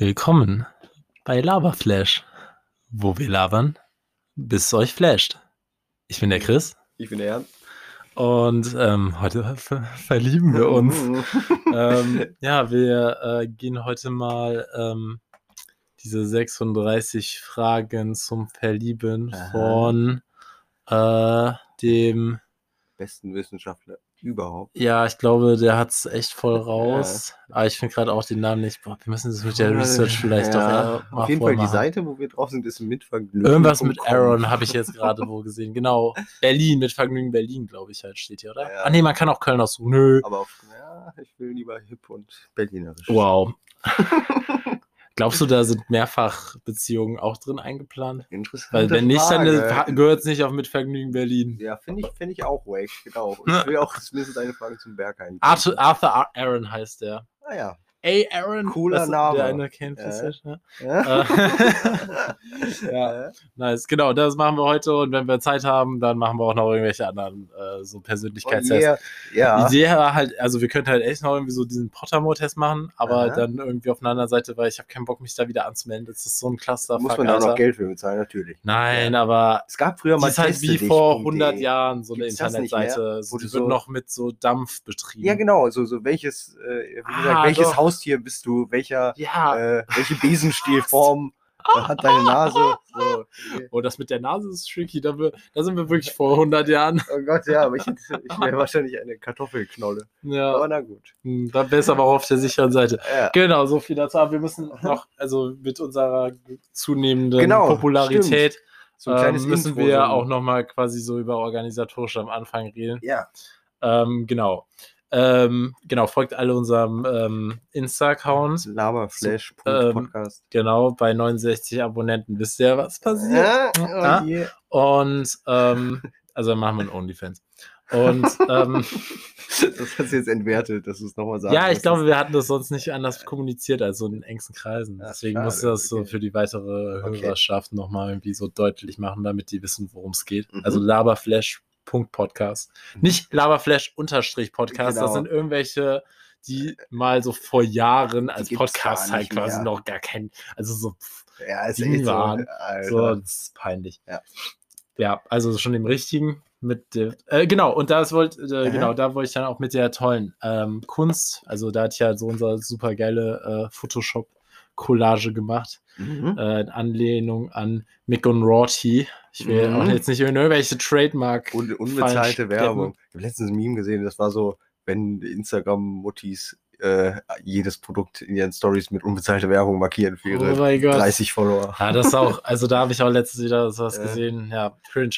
Willkommen bei Laberflash, wo wir labern, bis es euch flasht. Ich bin der Chris Ich bin der Jan. und ähm, heute ver verlieben wir uns. ähm, ja, wir äh, gehen heute mal ähm, diese 36 Fragen zum Verlieben Aha. von äh, dem, Besten Wissenschaftler überhaupt. ja, ich glaube, der hat es echt voll raus. Aber ich finde gerade auch den Namen nicht. Boah, wir müssen das mit der Research vielleicht doch ja, eher mal Auf jeden Fall die vormachen. Seite, wo wir drauf sind, ist mit Vergnügen. Irgendwas mit Aaron habe ich jetzt gerade wo gesehen. Genau. Berlin, mit Vergnügen Berlin, glaube ich, halt steht hier, oder? Ja. Ah, nee, man kann auch Köln aussuchen. Nö. Aber auf, ja, ich will lieber hip und berlinerisch. Wow. Glaubst du, da sind mehrfach Beziehungen auch drin eingeplant? Interessant. Weil wenn nicht, dann gehört es nicht auf mit Vergnügen Berlin. Ja, finde ich, find ich auch wack, genau. Und ich will auch zumindest eine Frage zum Berg ein. Arthur, Arthur Ar- Aaron heißt der. Ah ja. Ey, Aaron. Cooler Name. Der eine kennt Ja. das ja. ja. Ja. Äh, Nice, genau, das machen wir heute und wenn wir Zeit haben, dann machen wir auch noch irgendwelche anderen äh, so oh Persönlichkeitstests. yeah. Ja. Die Idee war halt, also wir könnten halt echt noch irgendwie so diesen Pottermore-Test machen, aber Aha. dann irgendwie auf einer anderen Seite, weil ich habe keinen Bock, mich da wieder anzumelden. Das ist so ein Cluster. Muss man da auch noch Geld für bezahlen, natürlich. Nein, aber Es gab früher mal ist halt wie vor Punkt 100 de. Jahren so eine Gibt's mehr? Internetseite. So, Wo die du wird so- noch mit so Dampf betrieben. Ja, genau, so, so welches, äh, wie Ah, gesagt, welches doch. Haustier bist du, welcher, Ja, äh, welche Besenstielform äh, hat deine Nase? So. oh, das mit der Nase ist tricky. Da, wir, da sind wir wirklich vor 100 Jahren. Oh Gott, ja, aber ich, ich wäre wahrscheinlich eine Kartoffelknolle. Ja, Aber na gut. hm, da besser aber auch auf der sicheren Seite. Ja. Genau, so viel dazu. Aber wir müssen noch, also mit unserer zunehmenden Genau, Popularität, So ein kleines ähm, müssen Intro, wir so. auch nochmal quasi so über organisatorisch am Anfang reden. Ja, Ähm, genau. Ähm, genau, folgt alle unserem ähm, Insta-Account. Laberflash.podcast. Genau, bei 69 Abonnenten wisst ihr, was passiert. Ja, Ja. oh je. Und ähm, also machen wir einen OnlyFans. Und ähm, Das hast du jetzt entwertet, dass du es nochmal sagst. ja, ich glaube, wir hatten das sonst nicht anders kommuniziert als so in engsten Kreisen. Ach, Deswegen schade, musste das so okay. für die weitere Okay. Hörerschaft nochmal irgendwie so deutlich machen, damit die wissen, worum es geht. Mhm. Also laberflash.podcast. Nicht laberflash-podcast, das Genau. sind irgendwelche, die mal so vor Jahren als Podcast halt quasi mehr. noch gar kein, also so, pff, ja, ist echt so. Alter. so, das ist peinlich. Ja. Ja, also schon dem richtigen mit der, äh, genau, und das wollte, äh, Aha. genau, da wollte ich dann auch mit der tollen ähm, Kunst, also da hat ja so unser super geile äh, Photoshop-Collage gemacht, Mhm. äh, in Anlehnung an Mick und Rorty. Ich will Mhm. auch jetzt nicht irgendwelche Trademark. Un fallen unbezahlte. Werbung. Ich habe letztens ein Meme gesehen, das war so, wenn Instagram-Muttis äh, jedes Produkt in ihren Stories mit unbezahlter Werbung markieren für ihre Oh mein Gott. 30 Follower. Ja, das auch, also da habe ich auch letztens wieder sowas Ja. gesehen. Ja, cringe.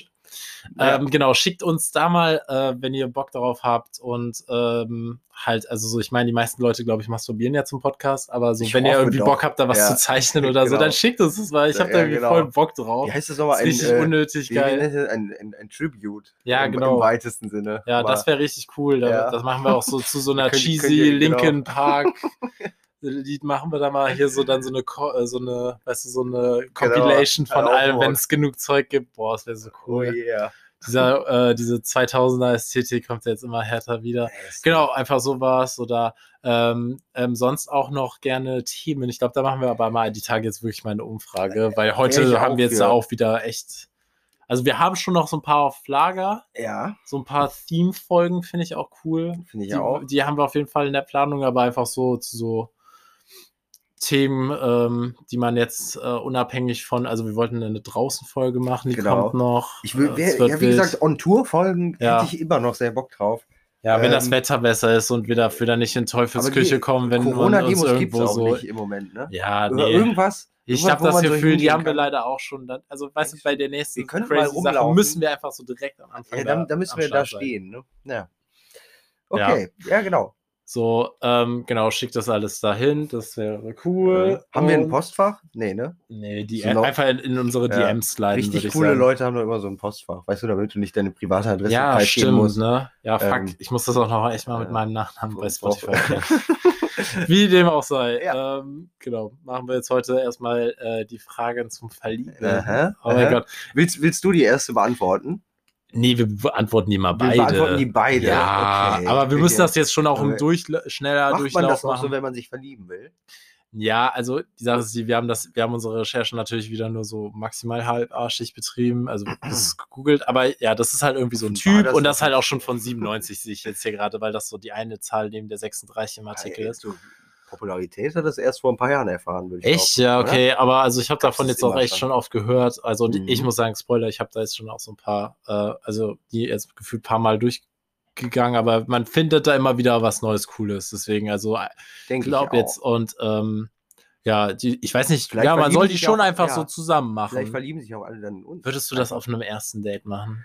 Ja. Ähm, genau, schickt uns da mal, äh, wenn ihr Bock darauf habt und ähm, halt, also so, ich meine, die meisten Leute, glaube ich, masturbieren ja zum Podcast, aber so, Ich wenn ihr irgendwie doch. Bock habt, da was Ja. zu zeichnen oder so, Genau. dann schickt uns das, weil ich habe da irgendwie genau. voll Bock drauf. Wie heißt das nochmal? ist richtig unnötig wie geil. ein, ein, ein Tribute. Ja, im, genau. Im weitesten Sinne. Ja, Aber das wäre richtig cool. Da. Das machen wir auch so zu so einer cheesy ihr- genau. Linkin Park. Lied machen wir da mal hier so dann so eine, äh, so eine, weißt du, so eine Compilation von Genau, allem, wenn es genug Zeug gibt. Boah, das wäre so Oh cool. yeah. Dieser, äh, diese 2000er Ästhetik kommt jetzt immer härter wieder. Genau, einfach sowas oder ähm, ähm, sonst auch noch gerne Themen. Ich glaube, da machen wir aber mal die Tage jetzt wirklich mal eine Umfrage, weil heute haben wir jetzt da auch wieder echt. Also wir haben schon noch so ein paar auf Lager, Ja, so ein paar Theme-Folgen finde ich auch cool. finde ich Die, auch. die haben wir auf jeden Fall in der Planung, aber einfach so zu so Themen, ähm, die man jetzt äh, unabhängig von, also wir wollten eine Draußen-Folge machen, die Genau. kommt noch. Ich will, äh, wär, ja, wie gesagt, On-Tour-Folgen Ja. hätte ich immer noch sehr Bock drauf. Ja, wenn das Ähm, Wetter besser ist und wir dafür dann nicht in Teufelsküche kommen, wenn man uns irgendwo so. nicht im Moment, ne? Ja, Oder nee. irgendwas. Ich habe das Gefühl, die haben wir leider auch schon. Dann, also, weißt du, bei der nächsten Wir können mal crazy Sache rumlaufen. müssen wir einfach so direkt am Anfang. Ja, da, da müssen am wir da stehen, ne? Ja. Okay, ja, genau. So, ähm, genau, schickt das alles dahin, das wäre cool. Haben wir ein Postfach? Nee, ne? Nee, die So einfach in, in unsere Ja, DMs würde Richtig ich coole sagen. Leute haben doch immer so ein Postfach. Weißt du, damit du nicht deine private Adresse Ja, stimmt, musst. ne? Ja, fuck, Ähm, ich muss das auch noch echt mal mit ja. meinem Nachnamen bei Spotify. Wie dem auch sei. Ja. Ähm, genau, machen wir jetzt heute erstmal äh, die Fragen zum Verlieben. Aha, oh mein aha. Gott. Willst, willst du die erste beantworten? Nee, wir beantworten die mal Wir beide. beantworten die beide. Ja, Okay, aber wir müssen das jetzt schon auch im Durchle schneller Macht Durchlauf man das auch machen. so, wenn man sich verlieben will? Ja, also die Sache ist die, wir haben das, wir haben unsere Recherche natürlich wieder nur so maximal halbarschig betrieben, also das ist gegoogelt, aber ja, das ist halt irgendwie so ein Typ das und ist das halt auch schon von 97 sehe ich jetzt hier gerade, weil das so die eine Zahl neben der 36 im Artikel ist. so Popularität hat das erst vor ein paar Jahren erfahren, würde ich Echt? behaupten, Ja, oder? okay, aber also ich habe davon jetzt auch echt schon? oft gehört. Also und ich Mhm. muss sagen, Spoiler, ich habe da jetzt schon auch so ein paar, äh, also die jetzt gefühlt ein paar Mal durchgegangen, aber man findet da immer wieder was Neues, Cooles. Deswegen, also ich Denke glaube ich jetzt und ähm, ja, die, ich weiß nicht, Vielleicht ja, man soll die schon auch- einfach ja. so zusammen Vielleicht machen. verlieben sich auch alle dann in uns. Würdest du das auf einem ersten Date machen?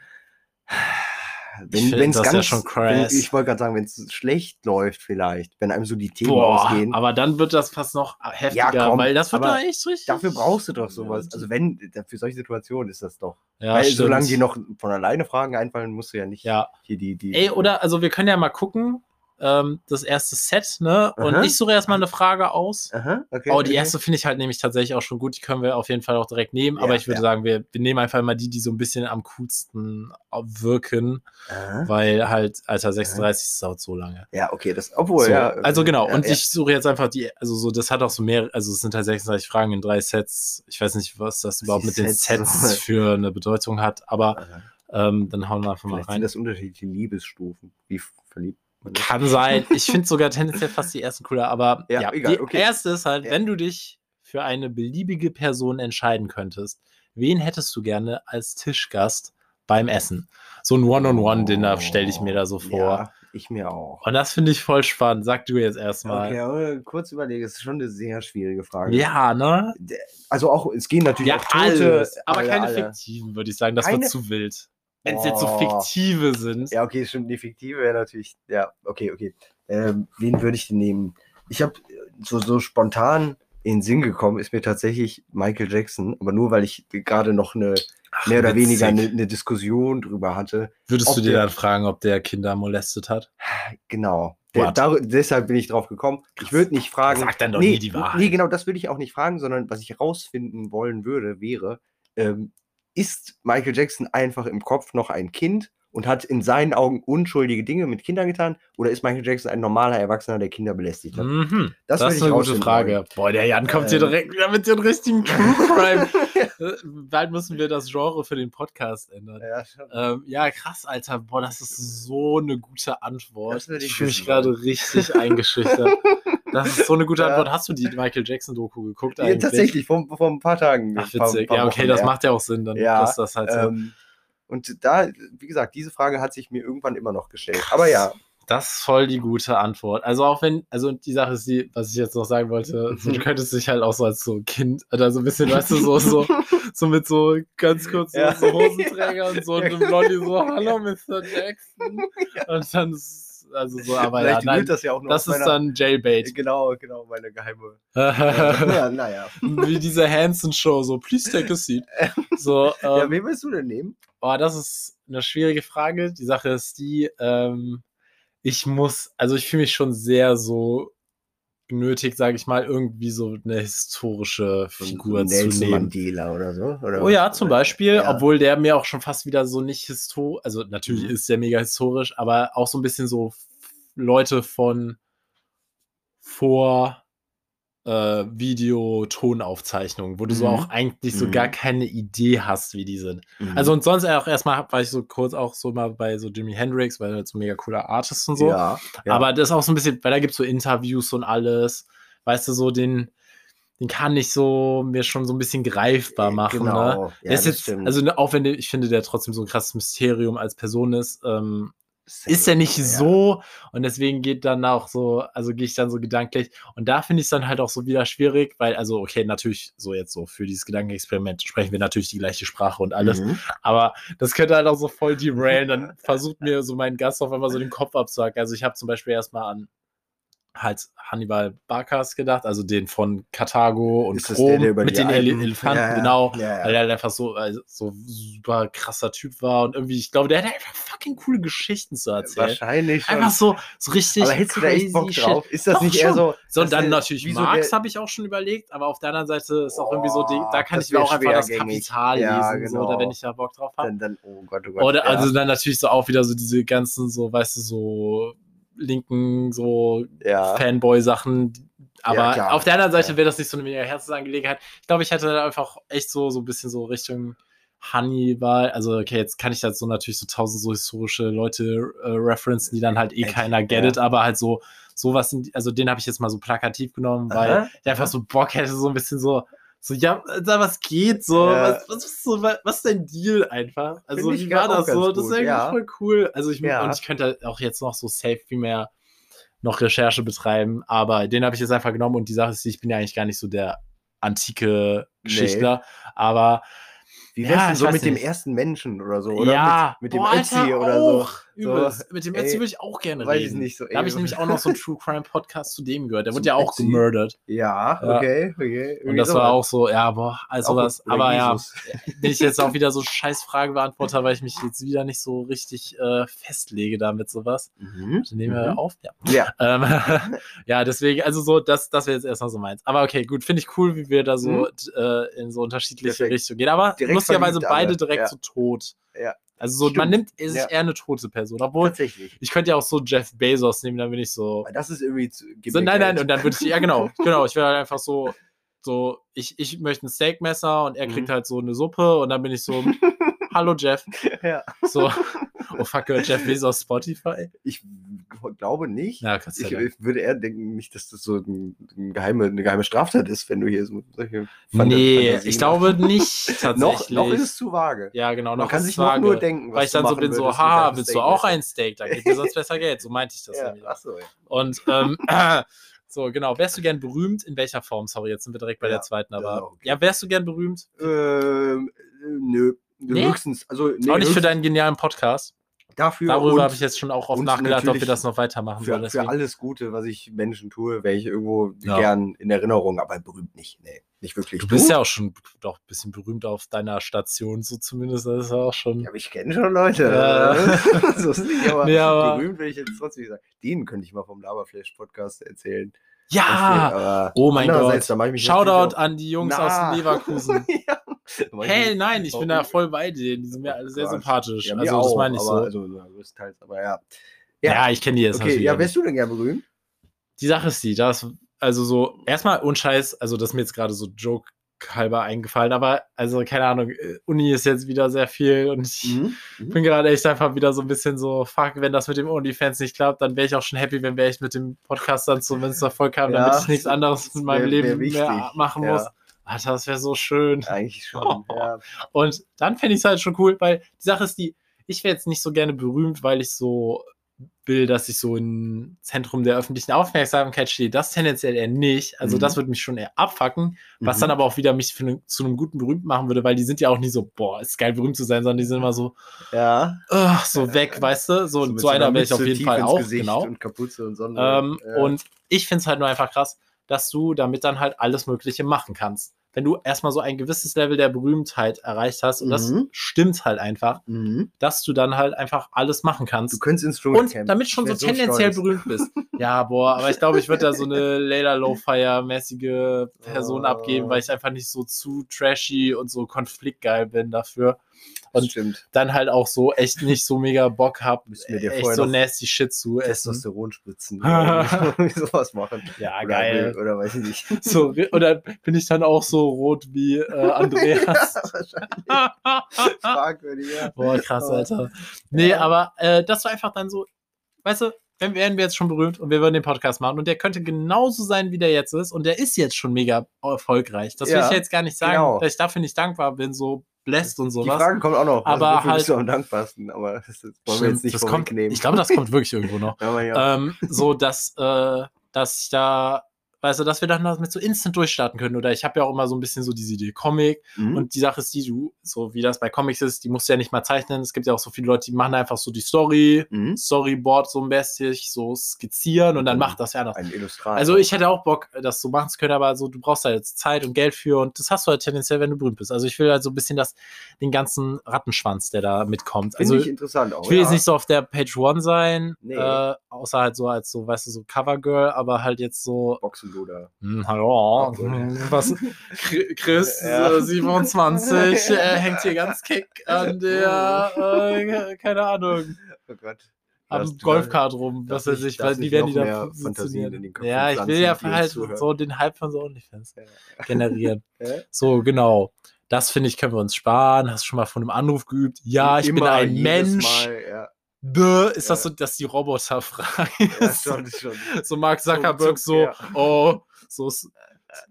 Wenn wenn's das ja ganz, schon wenn, crass. ich wollte gerade sagen, wenn es schlecht läuft vielleicht, wenn einem so die Themen Boah, ausgehen, aber dann wird das fast noch heftiger, komm, weil das wird doch echt richtig. dafür brauchst du doch sowas. Also wenn, für solche Situationen ist das doch. ja, Weil stimmt. solange die noch von alleine Fragen einfallen, musst du ja nicht Ja, hier die, die. Ey, oder, also wir können ja mal gucken, ähm, das erste Set, ne? Und Aha. ich suche erstmal eine Frage aus. Aha, okay. Oh, die okay. erste finde ich halt nämlich tatsächlich auch schon gut. Die können wir auf jeden Fall auch direkt nehmen. Aber Ja, ich würde ja. sagen, wir, wir nehmen einfach mal die, die so ein bisschen am coolsten wirken, Aha. weil halt, Alter, 36 dauert so lange. Ja, okay, das, obwohl, so, ja. also genau, und ja. ich suche jetzt einfach die, also so, das hat auch so mehr, also es sind halt 36 Fragen in drei Sets. Ich weiß nicht, was das überhaupt die mit den Sets für eine Bedeutung hat, aber ähm, dann hauen wir einfach mal Vielleicht rein. sind das unterschiedliche Liebesstufen. Wie verliebt Kann sein. Ich finde sogar tendenziell fast die ersten cooler, aber Ja, ja, egal, die okay. erste ist halt, Ja. wenn du dich für eine beliebige Person entscheiden könntest, wen hättest du gerne als Tischgast beim Essen? So ein One-on-One-Dinner stelle ich mir da so vor. Ja, ich mir auch. Und das finde ich voll spannend. Sag du jetzt erstmal. Okay, kurz überlegen, es ist schon eine sehr schwierige Frage. Ja, ne? Also auch, es gehen natürlich Ja, auch Tote. alles. Aber alle, keine alle. fiktiven, würde ich sagen. Das Keine- wird zu wild. Wenn es jetzt so fiktive sind. Ja, okay, stimmt. Die fiktive wäre natürlich. Ja, okay, okay. Ähm, wen würde ich denn nehmen? Ich habe so, so spontan in den Sinn gekommen, ist mir tatsächlich Michael Jackson, aber nur weil ich gerade noch eine Ach, mehr oder witzig. weniger eine, eine Diskussion drüber hatte. Würdest du dir der- dann fragen, ob der Kinder molestet hat? Genau. Der, dar, deshalb bin ich drauf gekommen. Ich würde nicht fragen. Sag dann doch nee, nie die Wahrheit. Nee, genau, das würde ich auch nicht fragen, sondern was ich herausfinden wollen würde, wäre, ähm, ist Michael Jackson einfach im Kopf noch ein Kind und hat in seinen Augen unschuldige Dinge mit Kindern getan? Oder ist Michael Jackson ein normaler Erwachsener, der Kinder belästigt hat? Mhm. Das Das, ist eine gute Frage. wollen. Boah, der Jan kommt hier Ähm. direkt wieder mit den richtigen True Crime. Äh, Bald müssen wir das Genre für den Podcast ändern. Ja. Ähm, ja, krass, Alter. Boah, das ist so eine gute Antwort. Ich fühle mich gerade richtig eingeschüchtert. Das ist so eine gute Ja. Antwort. Hast du die Michael Jackson-Doku geguckt Ja, eigentlich? tatsächlich, vor, vor ein paar Tagen. Ach, ein paar- witzig. paar ja, okay, Wochen, das ja. macht ja auch Sinn, dann Ja, das halt so. Ähm, und da, wie gesagt, diese Frage hat sich mir irgendwann immer noch gestellt. Aber ja, Das ist voll die gute Antwort. Also auch wenn, also die Sache ist die, was ich jetzt noch sagen wollte, so, du könntest dich halt auch so als so Kind oder so ein bisschen, weißt du, so, so, so mit so ganz kurz so, Ja. so Hosenträger und so und Ja, einem Blondie so, hallo Mr. Jackson. Und dann ist, also so, aber ja, vielleicht nein, wird das ja auch noch das ist meiner- dann Jailbait. Genau, genau, meine geheime. ja, naja. Wie diese Hanson-Show, so, please take a seat. So, Ja, ähm, wen willst du denn nehmen? Oh, das ist eine schwierige Frage. Die Sache ist die, ähm, ich muss, also ich fühle mich schon sehr so genötigt, sage ich mal, irgendwie so eine historische Figur zu Nelson nehmen. Mandela oder so? Oder Oh ja, zum Beispiel, Ja. obwohl der mir auch schon fast wieder so nicht historisch, also natürlich Mhm. ist der mega historisch, aber auch so ein bisschen so Leute von vor äh, Video-Tonaufzeichnungen, wo du so Mhm. auch eigentlich so Mhm. gar keine Idee hast, wie die sind. Mhm. Also und sonst auch erstmal war ich so kurz auch so mal bei so Jimi Hendrix, weil er so ein mega cooler Artist und so. ja, ja. Aber das ist auch so ein bisschen, weil da gibt es so Interviews und alles. Weißt du, so den, den kann ich so mir schon so ein bisschen greifbar machen. Ne? Genau. Ja, der ist jetzt, stimmt. also ne, auch wenn ich finde, der trotzdem so ein krasses Mysterium als Person ist, ähm, ist er nicht ja. so und deswegen geht dann auch so, also gehe ich dann so gedanklich und da finde ich es dann halt auch so wieder schwierig, weil, also okay, natürlich so jetzt so für dieses Gedankenexperiment sprechen wir natürlich die gleiche Sprache und alles, Mhm. aber das könnte halt auch so voll derailen. Dann versucht mir so mein Gast auf einmal so den Kopf abzuhacken. Also ich habe zum Beispiel erstmal an halt Hannibal Barkas gedacht, also den von Karthago und Rom mit den Ele Alpen- Elefanten, Ja, ja. genau. Ja. Weil er halt einfach so, also, so super krasser Typ war und irgendwie, ich glaube, der hat einfach fucking coole Geschichten zu erzählen. Wahrscheinlich schon. Einfach so, so richtig. aber hättest du da echt Bock crazy drauf? Ist das Doch, nicht eher schon. so? So, und dann natürlich wie so Marx habe ich auch schon überlegt, aber auf der anderen Seite ist auch irgendwie so, die, Oh, da kann ich mir auch einfach das. Kapital lesen, so, genau. oder wenn ich da Bock drauf habe. Dann, dann, oh Gott, oh Gott. Oder also dann natürlich so auch wieder so diese ganzen, so, weißt du, so linken, so ja. Fanboy-Sachen, Aber klar. auf der anderen Seite Ja. wäre das nicht so eine mega Herzensangelegenheit. Ich glaube, ich hätte einfach echt so, so ein bisschen so Richtung Hannibal. Also, okay, jetzt kann ich da so natürlich so tausend so historische Leute äh, referenzen, die dann halt eh Echt? keiner Ja. gettet, aber halt so, sowas, also den habe ich jetzt mal so plakativ genommen, weil Aha, ich einfach so Bock hätte, so ein bisschen so, so, ja, da was geht, so, Ja. was, was, ist so, was, was ist dein Deal einfach? Also, wie war auch das so? ganz Das ist gut, irgendwie ja. voll cool. Also, ich, Ja. und ich könnte auch jetzt noch so safe viel mehr noch Recherche betreiben, aber den habe ich jetzt einfach genommen und die Sache ist, ich bin ja eigentlich gar nicht so der antike Geschichtler, aber Wie Ja, wär's denn ich so mit dem nicht. ersten Menschen oder so, oder? ja, Mit, mit dem boah, Ötzi Alter, oder so. Übelst. mit dem ey, Ötzi würde ich auch gerne Weiß reden. ich nicht so. Da habe ich ey, nämlich auch noch so einen True Crime Podcast zu dem gehört. Der wurde ja auch Ötzi? gemurdert. Ja, Ja. okay, okay. Und das war sowas. auch so, ja, boah, also was. Aber ja, Jesus. bin ich jetzt auch wieder so scheiß Frage beantworter, weil ich mich jetzt wieder nicht so richtig äh, festlege damit sowas. Mhm. Dann nehmen wir Mhm. auf, ja. Ja. Ähm, ja, deswegen, also so, das, das wäre jetzt erstmal so meins. Aber okay, gut, finde ich cool, wie wir da so Mhm. äh, in so unterschiedliche. Richtungen gehen. Aber Direkt lustigerweise beide alle. direkt Ja. so tot. Ja. Also so, man nimmt sich Ja. eher eine tote Person. Obwohl, Tatsächlich. ich könnte ja auch so Jeff Bezos nehmen, dann bin ich so. Weil das ist irgendwie zu. so nein, nein, Geld. und dann würde ich, ja genau, genau, ich wäre halt einfach so, so, ich, ich möchte ein Steakmesser und er kriegt Mhm. halt so eine Suppe und dann bin ich so, hallo Jeff. Ja. So, oh fuck, gehört Jeff Bezos Spotify? Ich glaube nicht. Ja, Ich, ja würde eher denken, nicht, dass das so ein, ein geheime, eine geheime Straftat ist, wenn du hier so solche Nee, Fantasien ich glaube nicht tatsächlich. noch, noch ist es zu vage. Ja, genau, Man noch kann sich es vage. noch nur denken, Weil ich dann so bin, so, deinem willst du auch ein Steak? Da gibt dir sonst besser Geld. So meinte ich das Ja, nämlich. achso, ja. Und ähm, so, genau, wärst du gern berühmt? In welcher Form? Sorry, jetzt sind wir direkt bei Ja, der zweiten, aber auch okay. ja, wärst du gern berühmt? Ähm, äh, nö. Nee? Höchstens, also nee, auch nicht für höchstens deinen genialen Podcast. Dafür Darüber habe ich jetzt schon auch oft nachgedacht, ob wir das noch weitermachen sollen. für, für Deswegen. alles Gute, was ich Menschen tue, wäre ich irgendwo Ja. gern in Erinnerung, aber berühmt nicht. Nee, nicht wirklich. Du bist ja auch schon doch ein bisschen berühmt auf deiner Station, so zumindest. Das ist ja auch schon. Ja, aber ich kenne schon Leute. Ja. so ist nicht, aber, Nee, aber- berühmt will ich jetzt trotzdem nicht sagen. Den könnte ich mal vom Laberflash-Podcast erzählen. Ja! aber Oh mein Gott. da mach ich mich Shoutout an die Jungs Na. aus Leverkusen. ja. Hey, mich- nein, ich bin da voll bei denen. Die sind mir alle sehr sympathisch. Ja, also, das auch, meine ich so. aber, Also, na, größtenteils, aber ja. ja. ich kenne die jetzt Okay, natürlich. ja, wärst du denn gern berühmt? die Sache ist die, das, also so, erstmal unscheiß, also das ist mir jetzt gerade so Joke halber eingefallen, aber also keine Ahnung, äh, Uni ist jetzt wieder sehr viel und ich Mhm. bin gerade echt einfach wieder so ein bisschen so, fuck, wenn das mit dem OnlyFans nicht klappt, dann wäre ich auch schon happy, wenn wir echt mit dem Podcast dann so, wenn es Erfolg kam, Ja, damit ich nichts anderes in meinem wär- Leben wär mehr wichtig, machen ja. muss. Alter, das wäre so schön. Eigentlich schon. Oh. Ja. Und dann fände ich es halt schon cool, weil die Sache ist die, ich wäre jetzt nicht so gerne berühmt, weil ich so will, dass ich so im Zentrum der öffentlichen Aufmerksamkeit stehe. Das tendenziell eher nicht. Also Mhm. das würde mich schon eher abfacken, was Mhm. dann aber auch wieder mich ne, zu einem guten Berühmten machen würde, weil die sind ja auch nie so, boah, ist geil berühmt zu sein, sondern die sind immer so, Ja. ugh, so weg, weißt du? So, so, mit einer wäre ich auf jeden Fall auch, Gesicht genau. Und Kapuze und Sonne. Ähm, ja. Und ich finde es halt nur einfach krass, dass du damit dann halt alles Mögliche machen kannst. Wenn du erstmal so ein gewisses Level der Berühmtheit erreicht hast, und das Mhm. stimmt halt einfach, Mhm. dass du dann halt einfach alles machen kannst. Du könntest ins Dschungelcamp. Und damit schon so tendenziell stolz. berühmt bist. Ja, boah, aber ich glaube, ich würde da so eine Layla Lowfire-mäßige Person Oh. abgeben, weil ich einfach nicht so zu trashy und so konfliktgeil bin dafür. Und stimmt. dann halt auch so echt nicht so mega Bock hab, Müssen wir dir echt so nasty Shit zu essen. Testosteron spritzen. oder sowas machen. Ja, oder, geil. Oder weiß ich nicht. So, oder bin ich dann auch so rot wie äh, Andreas? Wahrscheinlich. Fragwürdig, ja. Boah, krass, Aber- Alter. Nee, Ja. aber äh, das war einfach dann so, weißt du, wenn wären wir jetzt schon berühmt und wir würden den Podcast machen und der könnte genauso sein, wie der jetzt ist und der ist jetzt schon mega erfolgreich. Das will Ja, ich jetzt gar nicht sagen, genau. dass ich dafür nicht dankbar bin, so blessed und Die sowas. Frage kommt auch noch. Aber wofür halt- am dankbarsten. Aber das, das wollen wir jetzt nicht das kommt. Ich glaube, das kommt wirklich irgendwo noch. Aber ja. ähm, so, dass, äh, dass ich da, weißt du, dass wir dann damit so instant durchstarten können. Oder ich habe ja auch immer so ein bisschen so diese Idee Comic. Mhm. Und die Sache ist die, du, so wie das bei Comics ist, die musst du ja nicht mal zeichnen. Es gibt ja auch so viele Leute, die machen einfach so die Story, Mhm. Storyboard so ein bisschen, so skizzieren und dann Mhm. macht das ja noch. Ein Illustrator. Also ich hätte auch Bock, das so machen zu können, aber so, du brauchst da jetzt Zeit und Geld für und das hast du halt tendenziell, wenn du berühmt bist. Also ich will halt so ein bisschen das, den ganzen Rattenschwanz, der da mitkommt. Finde Also ich interessant auch. ich will ja. jetzt nicht so auf der Page One sein, Nee. äh, außer halt so als so, weißt du, so Covergirl, aber halt jetzt so, Boxenluder. Hm, hallo, was, Chri- Chris, Ja. äh, 27, äh, hängt hier ganz kick an der, äh, keine Ahnung, Oh Gott. am Golfkart rum, was weiß ich, weil die werden die da Köpfen Ja, ich will ja halt so den Hype von so OnlyFans Ja. generieren. Ja? So, genau. Das finde ich, können wir uns sparen. Hast du schon mal von einem Anruf geübt? Ja, ich bin Immer, ein jedes Mensch. Mal, ja. Bäh, ist das Ja. so, dass die Roboterfrage Ja, schon, schon. so Mark Zuckerberg so, ja. oh, so,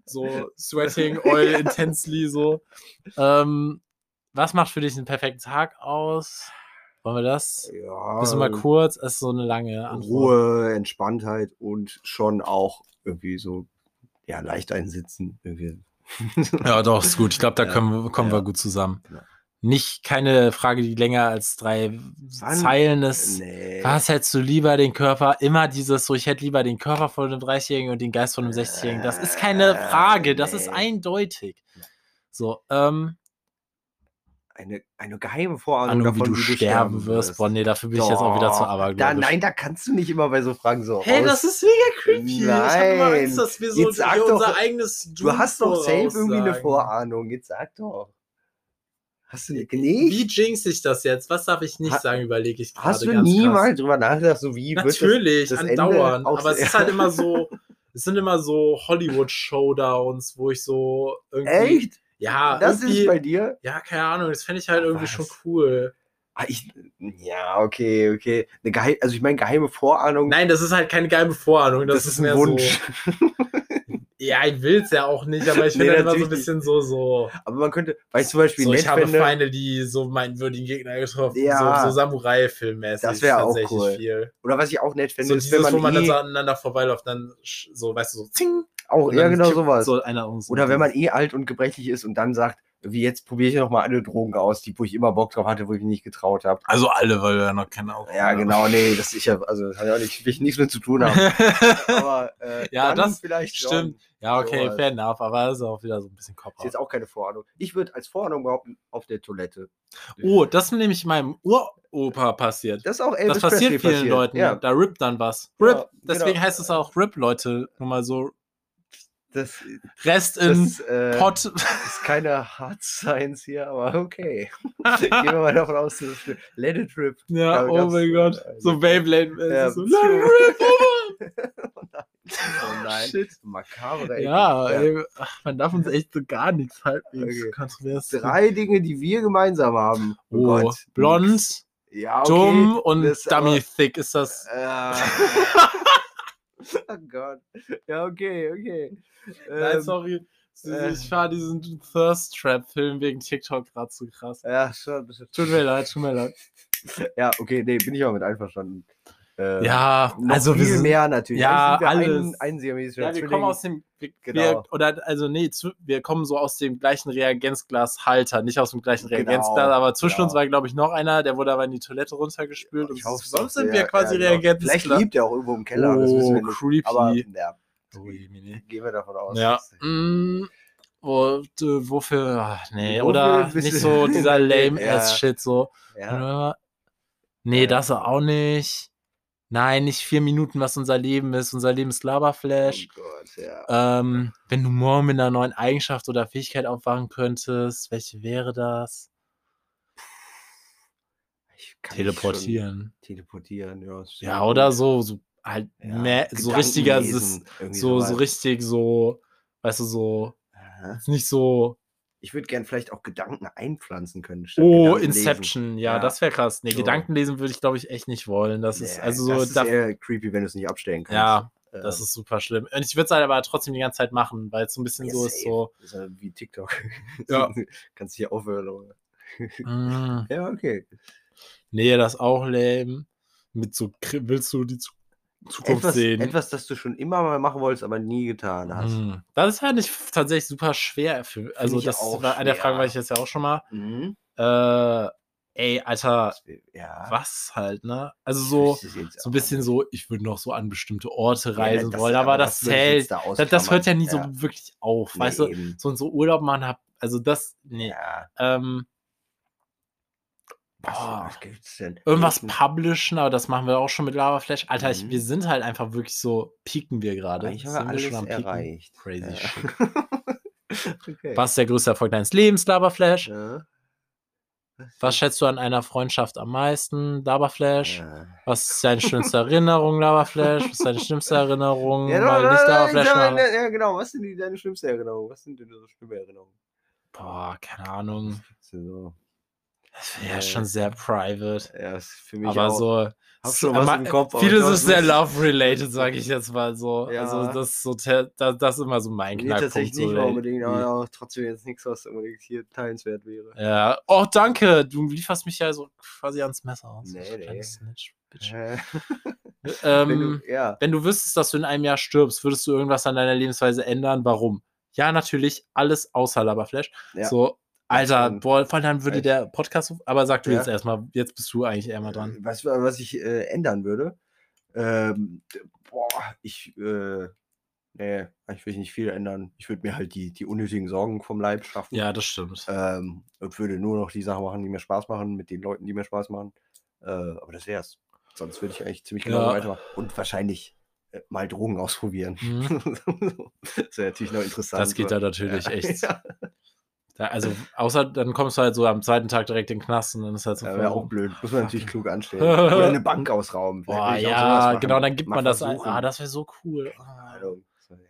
so sweating oil intensely so. Ähm, was macht für dich einen perfekten Tag aus? Wollen wir das? Ja, du mal kurz? Es ist so eine lange Antwort. Ruhe, Entspanntheit und schon auch irgendwie so, ja, leicht einsitzen. Irgendwie. Ja, doch, ist gut. Ich glaube, da Ja. können wir, kommen wir gut zusammen. Ja. Nicht keine Frage, die länger als drei Wann? Zeilen ist. Nee. Was hättest du lieber den Körper? Immer dieses so, ich hätte lieber den Körper von einem 30-Jährigen und den Geist von einem 60-Jährigen. Das ist keine Äh, Frage, das ist nee. eindeutig. So, ähm, Eine, eine geheime Vorahnung Ahnung, wie davon, du sterben wirst. Boah, nee, dafür bin ich jetzt auch wieder zu Doch. abergläubisch. Da, nein, da kannst du nicht immer bei so Fragen so Hey, das ist mega creepy. Ich habe immer Nein. Angst, dass wir so Jetzt sag doch, unser eigenes Du hast doch safe irgendwie eine. Vorahnung. Jetzt sag doch. Hast du nicht? Wie jinx ich das jetzt? Was darf ich nicht Ha- sagen, überlege ich gerade Hast du ganz nie krass. mal drüber nachgedacht, so wie wird das- Natürlich, das andauernd. auch Aber es ist halt immer so, es sind immer so Hollywood-Showdowns, wo ich so irgendwie. Echt? Ja, Das ist bei dir? Ja, keine Ahnung, das fände ich halt irgendwie Was? schon cool. Ah, ich, ja, okay, okay. Eine geheim, also ich meine, geheime Vorahnung, Nein, das ist halt keine geheime Vorahnung. Das, das, ist mehr ein Wunsch. So, ja, ich will es ja auch nicht, aber ich Nee, finde halt immer so ein bisschen so, so. Aber man könnte, weil ich zum Beispiel so ich habe fände, Feinde, die so meinen würdigen Gegner getroffen Ja. so, so Samurai-Filmmäßig. Das wär auch tatsächlich cool. Viel. oder was ich auch nett fände, So ist, dieses, wenn wo man, man dann eh, so aneinander vorbeiläuft, dann so, weißt du, so zing. auch, ja genau sowas. So einer um so Oder wenn man eh alt und gebrechlich ist und dann sagt, wie jetzt probiere ich noch mal alle Drogen aus, die wo ich immer Bock drauf hatte, wo ich mich nicht getraut habe. Also alle, weil wir ja noch keine Augen Ja, genau, nee, das ich ja, also das hat ja auch nicht, ich nichts mit zu tun haben. Aber äh, Ja, das vielleicht schon. stimmt. ja, okay, Sowas. fair enough, aber das ist auch wieder so ein bisschen Kopf. Ist jetzt auch keine Vorahnung. Ich würde als Vorahnung behaupten, auf der Toilette. Oh, das ist nämlich meinem Uropa passiert. Das ist auch Das Elvis passiert Presley vielen passiert. Leuten. Ja, Da rippt dann was. RIP. Ja, Deswegen genau. heißt es auch RIP, Leute. Nur mal so. Das, Rest in das äh, Pot. ist keine Hard Science hier, aber okay. Gehen wir mal davon aus, dass es Let it rip. ja, oh mein Gott. äh, So Beyblade. äh, Ja, so, Let it rip, oh Oh nein. Oh nein. Shit. Makabre. Ecke. Ja, ey, ach, man darf uns echt so gar nichts halbwegs Okay. Drei Dinge, die wir gemeinsam haben. Oh, Gott. blond, Ja, okay. dumm und das dummy aber- thick ist das. Äh, oh Gott. Ja, okay, okay. Nein, Ähm, sorry. äh. Ich fahre diesen Thirst Trap Film wegen TikTok gerade zu krass. Ja, schon. Tut mir leid, tut mir leid. Ja, okay, nee, bin ich auch mit einverstanden. Äh, Ja, also wir viel sind, mehr natürlich. Ja, wir alles. Ein, ein Ja, wir Zwilling. kommen aus dem, wir, Genau. wir, oder also nee, zu, wir kommen so aus dem gleichen Reagenzglashalter, nicht aus dem gleichen Genau, Reagenzglas, aber zwischen genau. uns war glaube ich noch einer, der wurde aber in die Toilette runtergespült und Ich hoffe, sonst sind wir quasi ja, genau. Reagenzglas. Vielleicht liebt er auch irgendwo im Keller, das wissen wir oh, nicht. creepy. Aber ja, Oh, gehen wir davon aus. ja. Mm, wo, d- wofür? Ach, nee, Wofür oder nicht so dieser lame Ja. ass Shit so. Ja. Nee, das auch nicht. Nein, nicht vier Minuten, was unser Leben ist. Unser Leben ist Oh Laberflash. Gott, ja. Ähm, wenn du morgen mit einer neuen Eigenschaft oder Fähigkeit aufwachen könntest, welche wäre das? Teleportieren. Teleportieren, ja. Ja, oder so, so halt Ja, mehr, so richtiger, so, so sowas. richtig so, weißt du, so, ist nicht so, Ich würde gern vielleicht auch Gedanken einpflanzen können. oh. Inception, ja, Ja. das wäre krass. Nee, So. Gedanken lesen würde ich, glaube ich, echt nicht wollen. Das ist, Nee, also so, das ist da, eher creepy, wenn du es nicht abstellen kannst. ja, Ähm, das ist super schlimm. Und ich würde es halt aber trotzdem die ganze Zeit machen, weil es so ein bisschen ja, so ist, safe. so, Das ist ja wie TikTok. Ja. Kannst hier aufhören. Aber. mm, Ja, okay. nee, das ist auch lame. Mit so, willst du die Zu- Zukunft Etwas, sehen? etwas, das du schon immer mal machen wolltest, aber nie getan hast. Mm, Das ist halt nicht tatsächlich super schwer für. Also, das auch war eine der Fragen, war ich jetzt ja auch schon mal. Mhm. Äh, ey, Alter, Das Ja. was halt, ne? Also so, so ein bisschen so, ich würde noch so an bestimmte Orte Ja, reisen das- wollen, aber, das würde ich jetzt zählt. da Das, das hört ja nie so wirklich auf, Nee, weißt du? eben. So und so Urlaub machen hab, also das, nee. Ja. Ähm, Was, Oh. was gibt's denn? irgendwas publishen, aber das machen wir auch schon mit Lavaflash. Alter, ich, Mhm. wir sind halt einfach wirklich so, pieken wir gerade. Sind wir alles schon am Pieken? erreicht. Crazy ja. okay. Was ist der größte Erfolg deines Lebens, Lavaflash? Ja. Was schätzt du an einer Freundschaft am meisten? Laberflash? Ja. Was ist deine schönste Erinnerung, Laberflash? Was ist deine schlimmste Erinnerung? Ja, Mal nicht no, Laberflash ja, machen? ja, genau. Was sind die, deine schlimmste Erinnerung? Was sind denn so schlimme Erinnerungen? Boah, keine Ahnung. So. Das wäre ja Äh, schon sehr private. Ja, ist für mich Aber auch. so. Hab so- schon was im Kopf, Vieles ist sehr love-related, sage ich jetzt mal so. Ja. Also, das ist so, das ist immer so mein Nee, Knackpunkt. tatsächlich so, nicht mal unbedingt, aber auch trotzdem jetzt nichts, was unbedingt hier teilenswert wäre. Ja. Oh, danke. Du lieferst mich ja so quasi ans Messer. So Nee, nee. Snitch, Bitch. Äh, Ähm, wenn du, ja, wenn du wüsstest, dass du in einem Jahr stirbst, würdest du irgendwas an deiner Lebensweise ändern? Warum? Ja, natürlich, alles außer Laberflash. ja. So, Alter, boah, vor allem würde Echt? der Podcast. Aber sag du Ja. jetzt erstmal, jetzt bist du eigentlich eher mal dran. Was, was ich äh, ändern würde, ähm, boah, ich, äh, nee, ich will nicht viel ändern. Ich würde mir halt die, die unnötigen Sorgen vom Leib schaffen. Ja, das stimmt. Ähm, und würde nur noch die Sachen machen, die mir Spaß machen, mit den Leuten, die mir Spaß machen. Äh, aber das wär's. Sonst würde ich eigentlich ziemlich genau Ja. weitermachen. Und wahrscheinlich äh, mal Drogen ausprobieren. Mhm. das wäre natürlich noch interessant. Das geht da natürlich ja. echt. Ja, Da, also, außer dann kommst du halt so am zweiten Tag direkt in den Knast und dann ist halt so. wäre voll auch blöd. Muss man natürlich klug anstellen. Oder eine Bank ausrauben. Boah, ja, genau, dann gibt Mal man das ein. Ah, das wäre so cool. Ah, ja.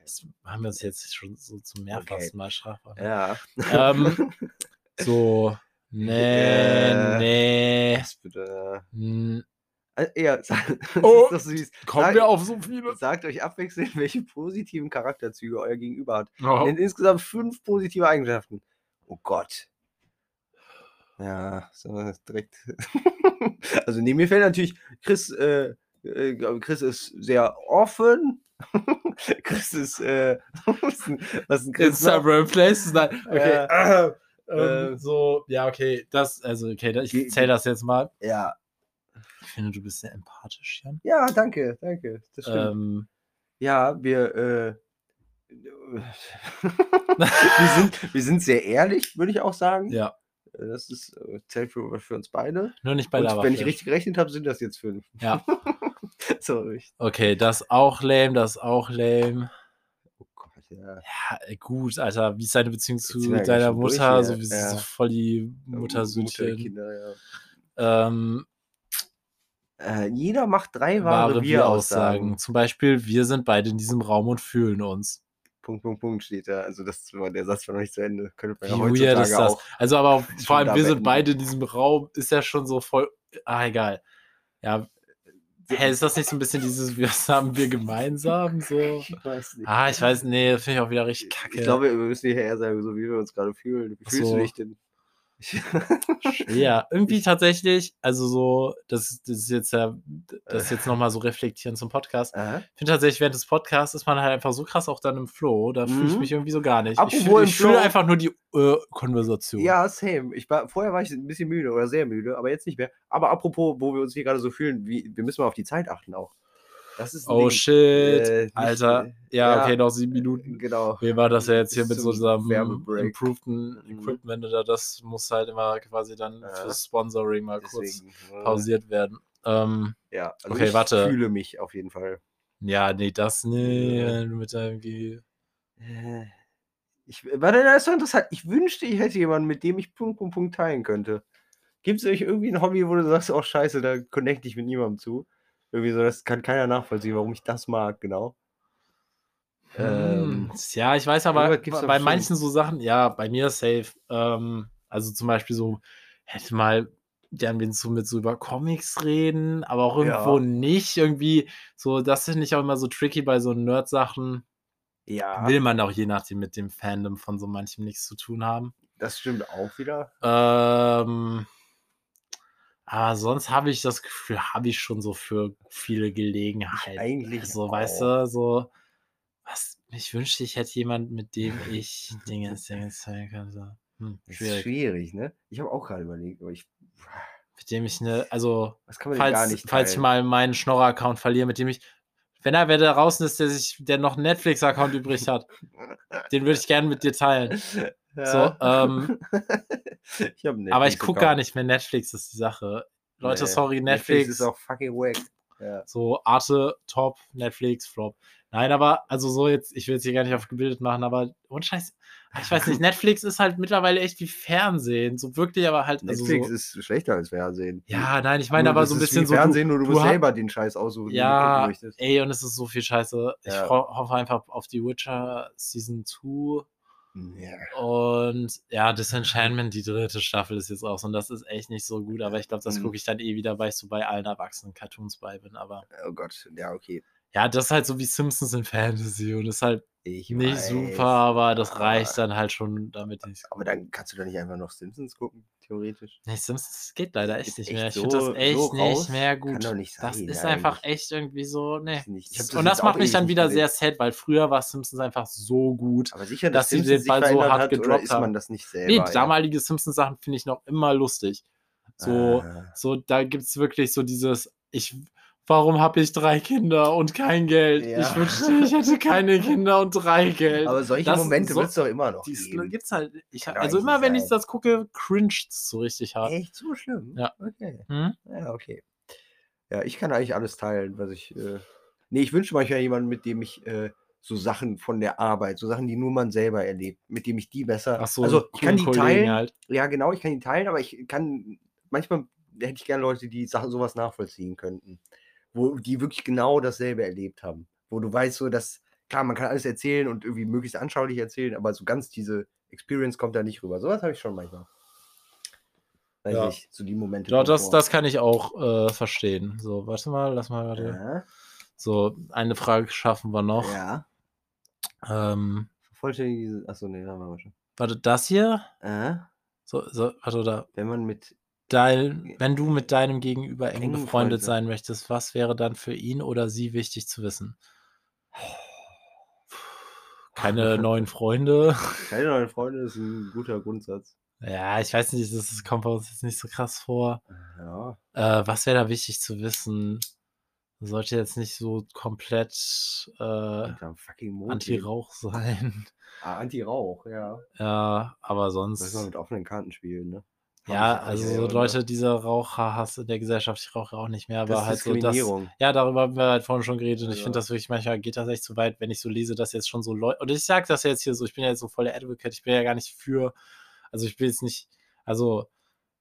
Das haben wir uns jetzt schon so zum mehrfachsten Mal strafbar. Ja. Ähm, so, nee, Äh, nee. Bitte? Hm, Äh, Ja, das Oh, ist doch. Kommen wir auf so viele? Sagt euch abwechselnd, welche positiven Charakterzüge euer Gegenüber hat. Oh, Nennt insgesamt fünf positive Eigenschaften. Oh Gott. Ja, so direkt. also neben mir fällt natürlich, Chris, äh, äh, Chris ist sehr offen. Chris ist, äh, was ist denn Chris? noch? Instagram Places, nein. Okay. Äh, ähm, äh, so, ja, okay. Das, also, okay, ich zähle das jetzt mal. Ja, Ich finde, du bist sehr empathisch, Jan. ja, danke, danke. Das stimmt. Ähm, Ja, wir, äh, wir, sind, wir sind sehr ehrlich, würde ich auch sagen. ja, Das ist, äh, zählt für, für uns beide. nur nicht bei Lava. wenn ich richtig gerechnet habe, sind das jetzt fünf. Ja. so, ich, Okay, das ist auch lame, das ist auch lame. oh Gott, ja. Ja, äh, gut, Alter. Wie ist deine Beziehung zu deiner durch Mutter? hier. So, wie Ja. so voll die Muttersündchen. Mutterkinder, ja. Ähm, Äh, jeder macht drei wahre, wahre. Wir-Aussagen. Zum Beispiel, wir sind beide in diesem Raum und fühlen uns. Punkt, Punkt, Punkt steht da. Also das war der Satz war noch nicht zu Ende. Könnte man ja heutzutage ist das? auch. Also, aber vor allem, wir sind beide in diesem Raum, ist ja schon so voll. Ah, egal. Ja. Hä, ist das nicht so ein bisschen dieses, was haben wir gemeinsam? So. Ich weiß nicht. Ah, ich weiß, nee, das finde ich auch wieder richtig kacke. Ich glaube, wir müssen hier eher sagen, so wie wir uns gerade fühlen. Wie fühlst so. du dich denn? Ja, irgendwie tatsächlich, also so, das, das ist jetzt ja, das jetzt nochmal so reflektieren zum Podcast. Ich finde tatsächlich, während des Podcasts ist man halt einfach so krass auch dann im Flow, da fühle ich Mhm. mich irgendwie so gar nicht. Apropos ich fühle Flow. einfach nur die äh, Konversation. Ja, same. Ich war, vorher war ich ein bisschen müde oder sehr müde, aber jetzt nicht mehr. Aber apropos, wo wir uns hier gerade so fühlen, wie, wir müssen mal auf die Zeit achten auch. Das ist Oh Ding. shit, Äh, Alter. äh, Ja, ja. okay, noch sieben Minuten. Genau. Wie war das ja jetzt hier Bis mit so unserem improveden Mhm. Equipment oder das muss halt immer quasi dann Ja. fürs Sponsoring mal kurz Deswegen. äh, pausiert werden. Ähm, Ja, also Okay, ich warte. fühle mich auf jeden Fall. ja, nee, das nee, Ja. du mit deinem G Äh, Ich, warte, das ist doch interessant. Ich wünschte, ich hätte jemanden, mit dem ich Punkt, Punkt, Punkt teilen könnte. Gibt es euch irgendwie ein Hobby, wo du sagst, oh scheiße, da connecte ich mit niemandem zu? Irgendwie so, das kann keiner nachvollziehen, warum ich das mag, genau. Hm, Ähm, ja, ich weiß aber, bei manchen so Sachen, ja, bei mir safe. Ähm, also zum Beispiel so, hätte mal gern wenn so mit so über Comics reden, aber auch irgendwo Ja. nicht. Irgendwie, so, das finde ich auch immer so tricky bei so Nerd-Sachen. Ja, Will man auch je nachdem mit dem Fandom von so manchem nichts zu tun haben. das stimmt auch wieder. Ähm, aber sonst habe ich das Gefühl, habe ich schon so für viele Gelegenheiten. eigentlich Also, weißt du, so, was, ich wünschte, ich hätte jemanden, mit dem ich Dinge Dinge zeigen könnte. Hm, schwierig. schwierig, ne? Ich habe auch gerade überlegt, aber ich. Mit dem ich eine, also, falls, nicht falls ich mal meinen Schnorrer-Account verliere, mit dem ich, wenn er wer da draußen ist, der sich, der noch einen Netflix-Account übrig hat, den würde ich gerne mit dir teilen. So, ähm, ich aber ich gucke gar nicht mehr Netflix, ist die Sache. Leute, Nee, sorry, Netflix Netflix. ist auch fucking wack. Ja. So Arte, top, Netflix, flop. Nein, aber, also so jetzt, ich will jetzt hier gar nicht auf gebildet machen, aber und Scheiß, ich weiß nicht, Netflix ist halt mittlerweile echt wie Fernsehen. So wirklich, aber halt. Also Netflix so, ist schlechter als Fernsehen. ja, nein, ich meine aber so ein bisschen wie so. du- Fernsehen, nur du, du musst selber den Scheiß aussuchen, den du Ja, möchtest. ey, und es ist so viel Scheiße. Ich Ja. ho hoffe einfach auf die Witcher Season 2 Ja. und ja, Disenchantment, die dritte Staffel ist jetzt raus und das ist echt nicht so gut, aber ich glaube, das Mhm. gucke ich dann eh wieder, weil ich so bei allen erwachsenen Cartoons bei bin, aber Oh Gott, ja, okay. ja, das ist halt so wie Simpsons in Fantasy und ist halt Ich nicht weiß, super, aber das reicht dann halt schon, damit ich Aber dann kannst du doch nicht einfach noch Simpsons gucken, theoretisch. Nee, Simpsons geht leider echt nicht echt mehr. Ich so- finde das echt so nicht mehr Kann gut. doch nicht das sein, ist einfach eigentlich. echt irgendwie so, ne. Hab das Und das macht mich dann wieder sehr sad, weil früher war Simpsons einfach so gut. Aber sicher, dass dass, sie den Ball so hart hat, oder gedroppt ist man haben. das nicht selber? Nee, ja? damalige Simpsons-Sachen finde ich noch immer lustig. So, Ah. so da gibt es wirklich so dieses, ich, warum habe ich drei Kinder und kein Geld? Ja. Ich wünschte, ich hätte keine Kinder und drei Geld. Aber solche das- Momente so- wird es doch immer noch Die geben. gibt's halt. Ich, also immer, nicht wenn ich sein. das gucke, cringe so richtig hart. Echt so schlimm? Ja. Okay. Hm? Ja, okay. Ja, ich kann eigentlich alles teilen, was ich. Äh... Nee, ich wünsche manchmal jemanden, mit dem ich äh, so Sachen von der Arbeit, so Sachen, die nur man selber erlebt, mit dem ich die besser. Ach so, also ich kann die Kollegen teilen. halt. Ja, genau, ich kann die teilen, aber ich kann manchmal hätte ich gerne Leute, die Sachen sowas nachvollziehen könnten, wo die wirklich genau dasselbe erlebt haben, wo du weißt so, dass klar, man kann alles erzählen und irgendwie möglichst anschaulich erzählen, aber so ganz diese Experience kommt da nicht rüber. Sowas habe ich schon manchmal. Weiß Ja. nicht, so die Momente. Ja, das, das kann ich auch äh, verstehen. So, warte mal, lass mal warte. Ja, So, eine Frage schaffen wir noch. ja. Ähm, Vollständige. Achso, nee, haben wir schon. warte, das hier? Äh, So, so, warte, oder wenn man mit. Dein, wenn du mit deinem Gegenüber eng befreundet sein möchtest, was wäre dann für ihn oder sie wichtig zu wissen? Keine neuen Freunde. Keine neuen Freunde ist ein guter Grundsatz. Ja, ich weiß nicht, das kommt bei uns jetzt nicht so krass vor. Ja. Äh, was wäre da wichtig zu wissen? Sollte jetzt nicht so komplett äh. Anti-Rauch sein. Ah, Anti-Rauch, ja. Ja, aber Muss man sonst. mit offenen Karten spielen, ne? Ja, ich- ich also so. Leute, dieser Raucherhass in der Gesellschaft, ich rauche auch nicht mehr, aber halt so das. Ja, darüber haben wir halt vorhin schon geredet und ich Ja. finde das wirklich, manchmal geht das echt zu weit, wenn ich so lese, dass jetzt schon so Leute, und ich sage das jetzt hier so, ich bin ja jetzt so voll der Advocate, ich bin ja gar nicht für, also ich will jetzt nicht, also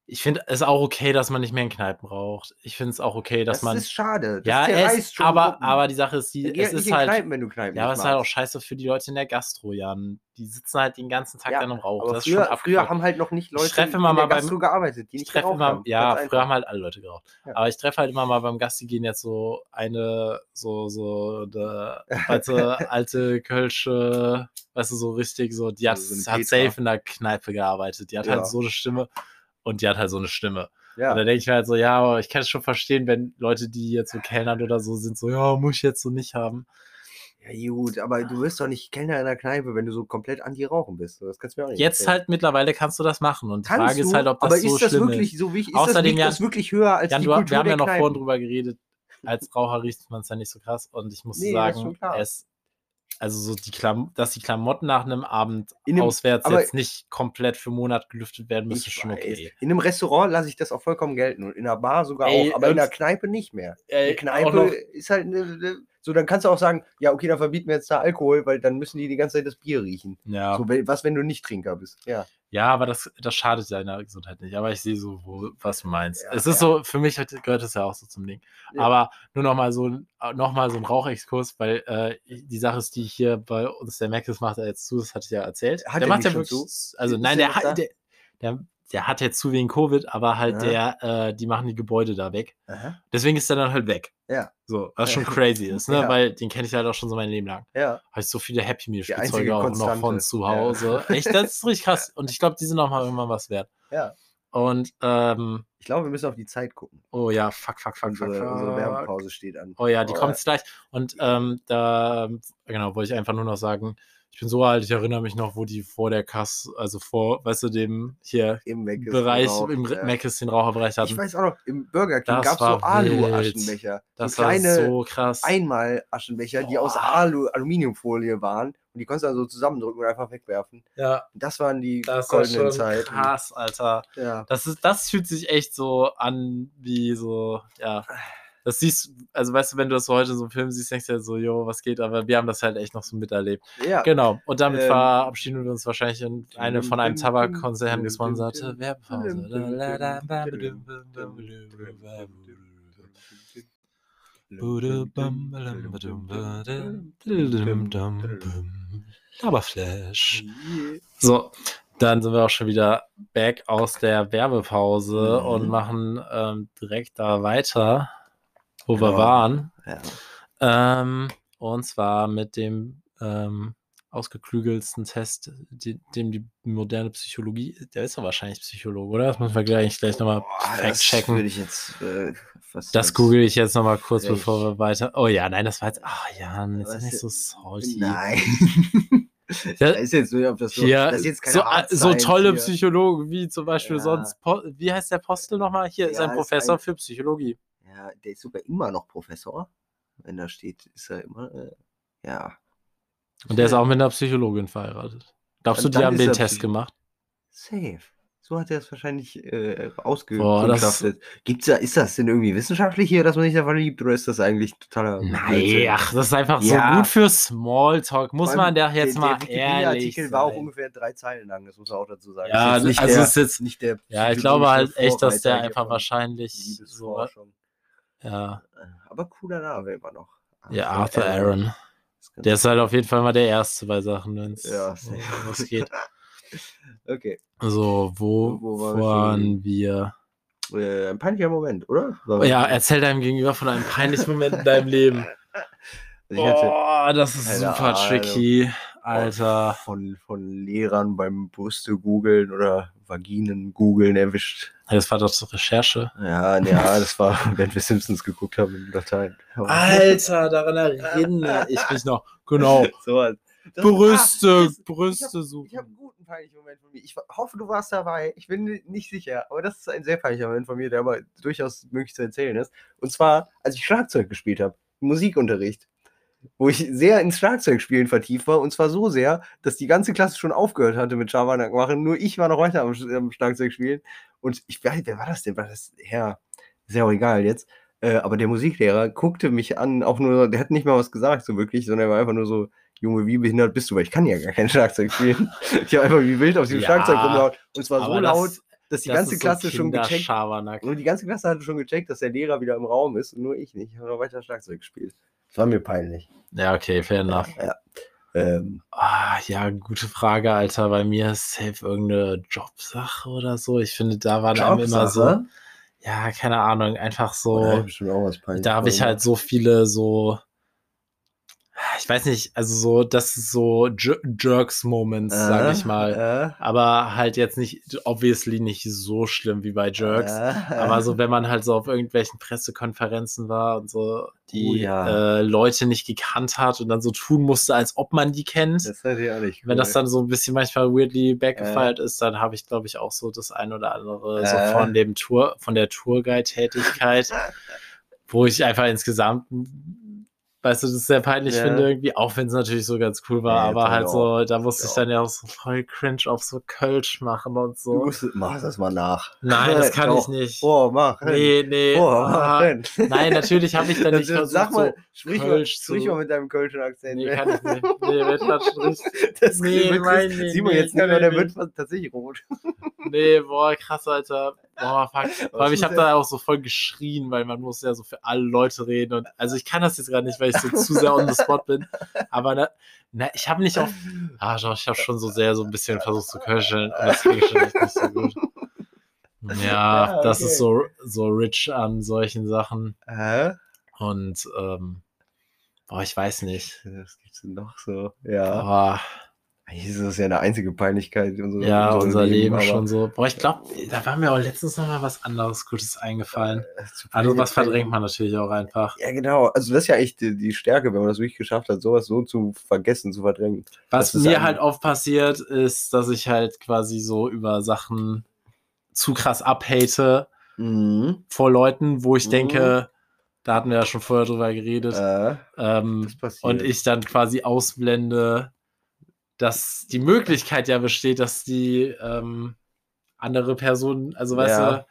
ich finde es auch okay, dass man nicht mehr in Kneipen raucht. Ich finde es auch okay, dass das man. ist schade. Das ja, es, schon aber, Gruppen. aber die Sache ist, die, es nicht ist in halt. Kneipen, wenn du Kneipen Ja, aber es ist halt auch scheiße für die Leute in der Gastro, Jan. Die sitzen halt den ganzen Tag Ja, dann im Rauch. Aber das ist früher, früher haben halt noch nicht Leute treffe in immer der mal beim- Gastro gearbeitet, die Ich nicht treffe geraucht immer, haben. ja, früher haben einfach. halt alle Leute geraucht. Ja. Aber ich treffe halt immer mal beim Gasti gehen jetzt so eine, so, so, eine, du, alte Kölsche, weißt du, so richtig so, die hat, So eine hat safe in der Kneipe gearbeitet. Die hat Ja. halt so eine Stimme und die hat halt so eine Stimme. Ja. Und da denke ich mir halt so, ja, aber ich kann es schon verstehen, wenn Leute, die jetzt so Kellnern oder so sind, so, ja, muss ich jetzt so nicht haben. ja, gut, aber du wirst doch nicht Kellner in der Kneipe, wenn du so komplett anti-Rauchen bist. Das kannst du mir auch nicht Jetzt erzählen. halt mittlerweile kannst du das machen. Und die Kannst Frage ist du, halt, ob das aber so ist das schlimm wirklich ist. so wichtig? Ist Außerdem, das, Jan- wirklich höher als Jan, die Kultur wir haben ja noch Kneipen? vorhin drüber geredet. Als Raucher riecht man es ja nicht so krass. Und ich muss Nee, ist sagen, es, also so die Klam dass die Klamotten nach einem Abend In einem- auswärts jetzt nicht komplett für einen Monat gelüftet werden müssen, schon okay. In einem Restaurant lasse ich das auch vollkommen gelten und in einer Bar sogar Ey, auch, aber in der Kneipe nicht mehr. Ey, Eine noch- Kneipe ist halt ne, ne, so, dann kannst du auch sagen, ja, okay, dann verbieten wir jetzt da Alkohol, weil dann müssen die die ganze Zeit das Bier riechen. Ja, So, was, wenn du nicht Trinker bist? Ja. Ja, aber das, das schadet deiner Gesundheit nicht. Aber ich sehe so, wo, was du meinst. Ja, es ist ja. so, für mich gehört es ja auch so zum Ding. Ja. Aber nur noch mal so, ein- noch mal so ein Rauchexkurs, weil äh, die Sache ist, die hier bei uns, der das macht er jetzt zu, das hatte ich ja erzählt. Hat der er macht ja wirklich, zu? also nein, der der, der, der, der hat jetzt zu wegen Covid, aber halt Ja. der, äh, die machen die Gebäude da weg. Aha. Deswegen ist er dann halt weg. Ja. So, was schon crazy ist, ne? Ja. Weil den kenne ich halt auch schon so mein Leben lang. Ja. Habe ich so viele Happy Meal Spielzeuge auch noch Konstante. von zu Ja. Hause. Echt, das ist richtig krass. Und ich glaube, die sind auch mal irgendwann was wert. Ja. Und, ähm, Ich glaube, wir müssen auf die Zeit gucken. oh ja, fuck, fuck, fuck, fuck, Unsere, unsere fuck. Werbepause steht an. Oh ja, die Oh, kommt jetzt gleich. Und ähm, da, genau, wollte ich einfach nur noch sagen, ich bin so alt, ich erinnere mich noch, wo die vor der Kasse, also vor, weißt du, dem hier Im Bereich, im ja. Ist den Raucherbereich Ich hatten. weiß auch noch, im Burger King gab es war so Alu-Aschenbecher. Das so war kleine so krass. Einmal-Aschenbecher, die aus. Alu Aluminiumfolie waren. Und die konntest du dann so zusammendrücken und einfach wegwerfen. ja, Das waren die das war goldenen schon Zeiten. krass, Alter. Ja. Das, ist, das fühlt sich echt so an wie so, ja. Das siehst, also weißt du, wenn du das so heute in so einem Film siehst, denkst du ja so, jo, was geht, aber wir haben das halt echt noch so miterlebt. Ja. Genau. Und damit Ähm, verabschieden wir uns wahrscheinlich in eine von einem Tabakkonzern gesponserte Werbepause. Laberflash. So, dann sind wir auch schon wieder back aus der Werbepause Mhm. und machen ähm, direkt da weiter, wo wir Ja. waren. Ja. Ähm, und zwar mit dem ähm, ausgeklügelsten Test, die, dem die moderne Psychologie, der ist doch wahrscheinlich Psychologe, oder? Das müssen wir gleich, gleich nochmal fact das checken. ich jetzt. Äh, Das google ich jetzt nochmal kurz, Echt? bevor wir weiter. Oh ja, nein, das war jetzt. Ach ja, jetzt Was nicht so salty. Nein. ich Ja, weiß jetzt nicht, ob das so. Hier, das ist jetzt so, Hard so tolle hier. Psychologen wie zum Beispiel Ja. sonst. Wie heißt der Postel nochmal? Hier ist Ja, ein ist Professor ein- für Psychologie. Ja, der ist sogar immer noch Professor. Wenn da steht, ist er immer. Äh, ja. Und der ist auch mit einer Psychologin verheiratet. Glaubst du, die haben ist den Test gemacht? Safe. So hat er es wahrscheinlich äh, das- ausgekundschaftet. Gibt's da, ist das denn irgendwie wissenschaftlich hier, dass man sich da verliebt, oder ist das eigentlich totaler. Nein, ach, das ist einfach Ja. so gut für Smalltalk. Muss man da jetzt der, mal der ehrlich Wikipedia-Artikel war auch ungefähr drei Zeilen lang, das muss man auch dazu sagen. Ja, Ist jetzt nicht also der, ist jetzt- nicht der Ja, ich glaube halt echt, dass der einfach wahrscheinlich so. Ja, Äh, Aber cooler Name immer noch. ja, Arthur Aaron. Kann- Der ist halt auf jeden Fall mal der Erste bei Sachen, wenn es Ja, um was geht. Okay. So, wo, Wo waren wir? Äh, ein peinlicher Moment, oder? Ja, erzähl deinem Gegenüber von einem peinlichen Moment in deinem Leben. Also Oh, das ist super tricky, Alter. von, von Lehrern beim Brüste googeln oder Vaginen googeln erwischt. Das war doch zur Recherche. Ja, ja, das war, wenn wir Simpsons geguckt haben in Latein. Aber- Alter, daran erinnere ich mich noch. Genau. so was. Das- Brüste, Ah, das- Brüste Ich suchen. habe einen guten peinlichen Moment von mir. Ich hoffe, du warst dabei. Ich bin ni- nicht sicher, aber das ist ein sehr peinlicher Moment von mir, der aber durchaus möglich zu erzählen ist. Und zwar, als ich Schlagzeug gespielt habe, Musikunterricht, wo ich sehr ins Schlagzeugspielen vertieft war. Und zwar so sehr, dass die ganze Klasse schon aufgehört hatte mit Schabernack machen. Nur ich war noch weiter am, am Schlagzeug spielen. Und ich weiß, wer war das denn? War das Herr? Ist ja auch egal jetzt. Äh, aber der Musiklehrer guckte mich an, auch nur, der hat nicht mal was gesagt, so wirklich, sondern er war einfach nur so, Junge, wie behindert bist du? Weil ich kann ja gar kein Schlagzeug spielen. ich habe einfach wie wild auf diesem Ja, Schlagzeug rumgehauen. Und es war so laut, das- dass die das ganze Klasse so schon gecheckt und die ganze Klasse hatte schon gecheckt, dass der Lehrer wieder im Raum ist und nur ich nicht. Ich habe noch weiter Schlagzeug gespielt. Das war mir peinlich. Ja, okay, fair enough. Ähm, Ah, ja, gute Frage, Alter. Bei mir ist safe irgendeine Jobsache oder so. Ich finde, da waren einem immer so, ja, keine Ahnung, einfach Oh, so, was peinlich da habe ich halt so viele so, ich weiß nicht, also so, das ist so Jer- Jerks-Moments, sag ich mal. Äh, Aber halt jetzt nicht, obviously nicht so schlimm wie bei Jerks. Äh, Aber so, wenn man halt so auf irgendwelchen Pressekonferenzen war und so die Oh ja. äh, Leute nicht gekannt hat und dann so tun musste, als ob man die kennt. Das ich auch nicht. Wenn das cool. dann so ein bisschen manchmal weirdly backgefeiert ist, dann habe ich, glaube ich, auch so das ein oder andere Äh. so von dem Tour, von der Tourguide-Tätigkeit, wo ich einfach insgesamt, weißt du, das sehr peinlich Ja. finde irgendwie, auch wenn es natürlich so ganz cool war, Ja, aber halt auch. so, da musste Ja. ich dann ja auch so voll cringe auf so Kölsch machen und Du so. musst, mach das mal nach. Nein, das kann ich nicht. Oh, mach. Nee, nee. Oh, ah, mach. nein, natürlich habe ich dann nicht versucht, Sag mal, so sprich, mal, Kölsch sprich zu- mal mit deinem kölschen Akzent. Nee, kann ich nicht. Nee, grad schon Das Nee, mein, nee, Simon nee, jetzt nicht, kann weil der wird nicht. tatsächlich rot. Nee, boah, krass, Alter. Boah, fuck. Vor allem, ich habe da auch so voll geschrien, weil man muss ja so für alle Leute reden. Und also ich kann das jetzt gerade nicht, weil ich so zu sehr on the spot bin. Aber na, na ich habe nicht auf. Ah, doch, ich habe schon so sehr so ein bisschen versucht zu köcheln. Und das ging schon nicht so gut. Ja, Ja, das okay. ist so, so rich an solchen Sachen. Hä? Und ähm, boah, ich weiß nicht. Was gibt's denn noch so? Ja. Boah, Eigentlich ist das ja eine einzige Peinlichkeit. in unserem- ja, unserem unser Leben aber, schon so. Boah, ich glaube, da war mir auch letztens noch mal was anderes Gutes eingefallen. äh, Also was verdrängt man natürlich auch einfach. Ja, genau. Also das ist ja echt die, die Stärke, wenn man das wirklich geschafft hat, sowas so zu vergessen, zu verdrängen. Was mir halt oft passiert, ist, dass ich halt quasi so über Sachen zu krass abhate Mhm. vor Leuten, wo ich Mhm. denke, da hatten wir ja schon vorher drüber geredet, Äh, ähm, und ich dann quasi ausblende, dass die Möglichkeit ja besteht, dass die ähm, andere Person, also weißt Ja.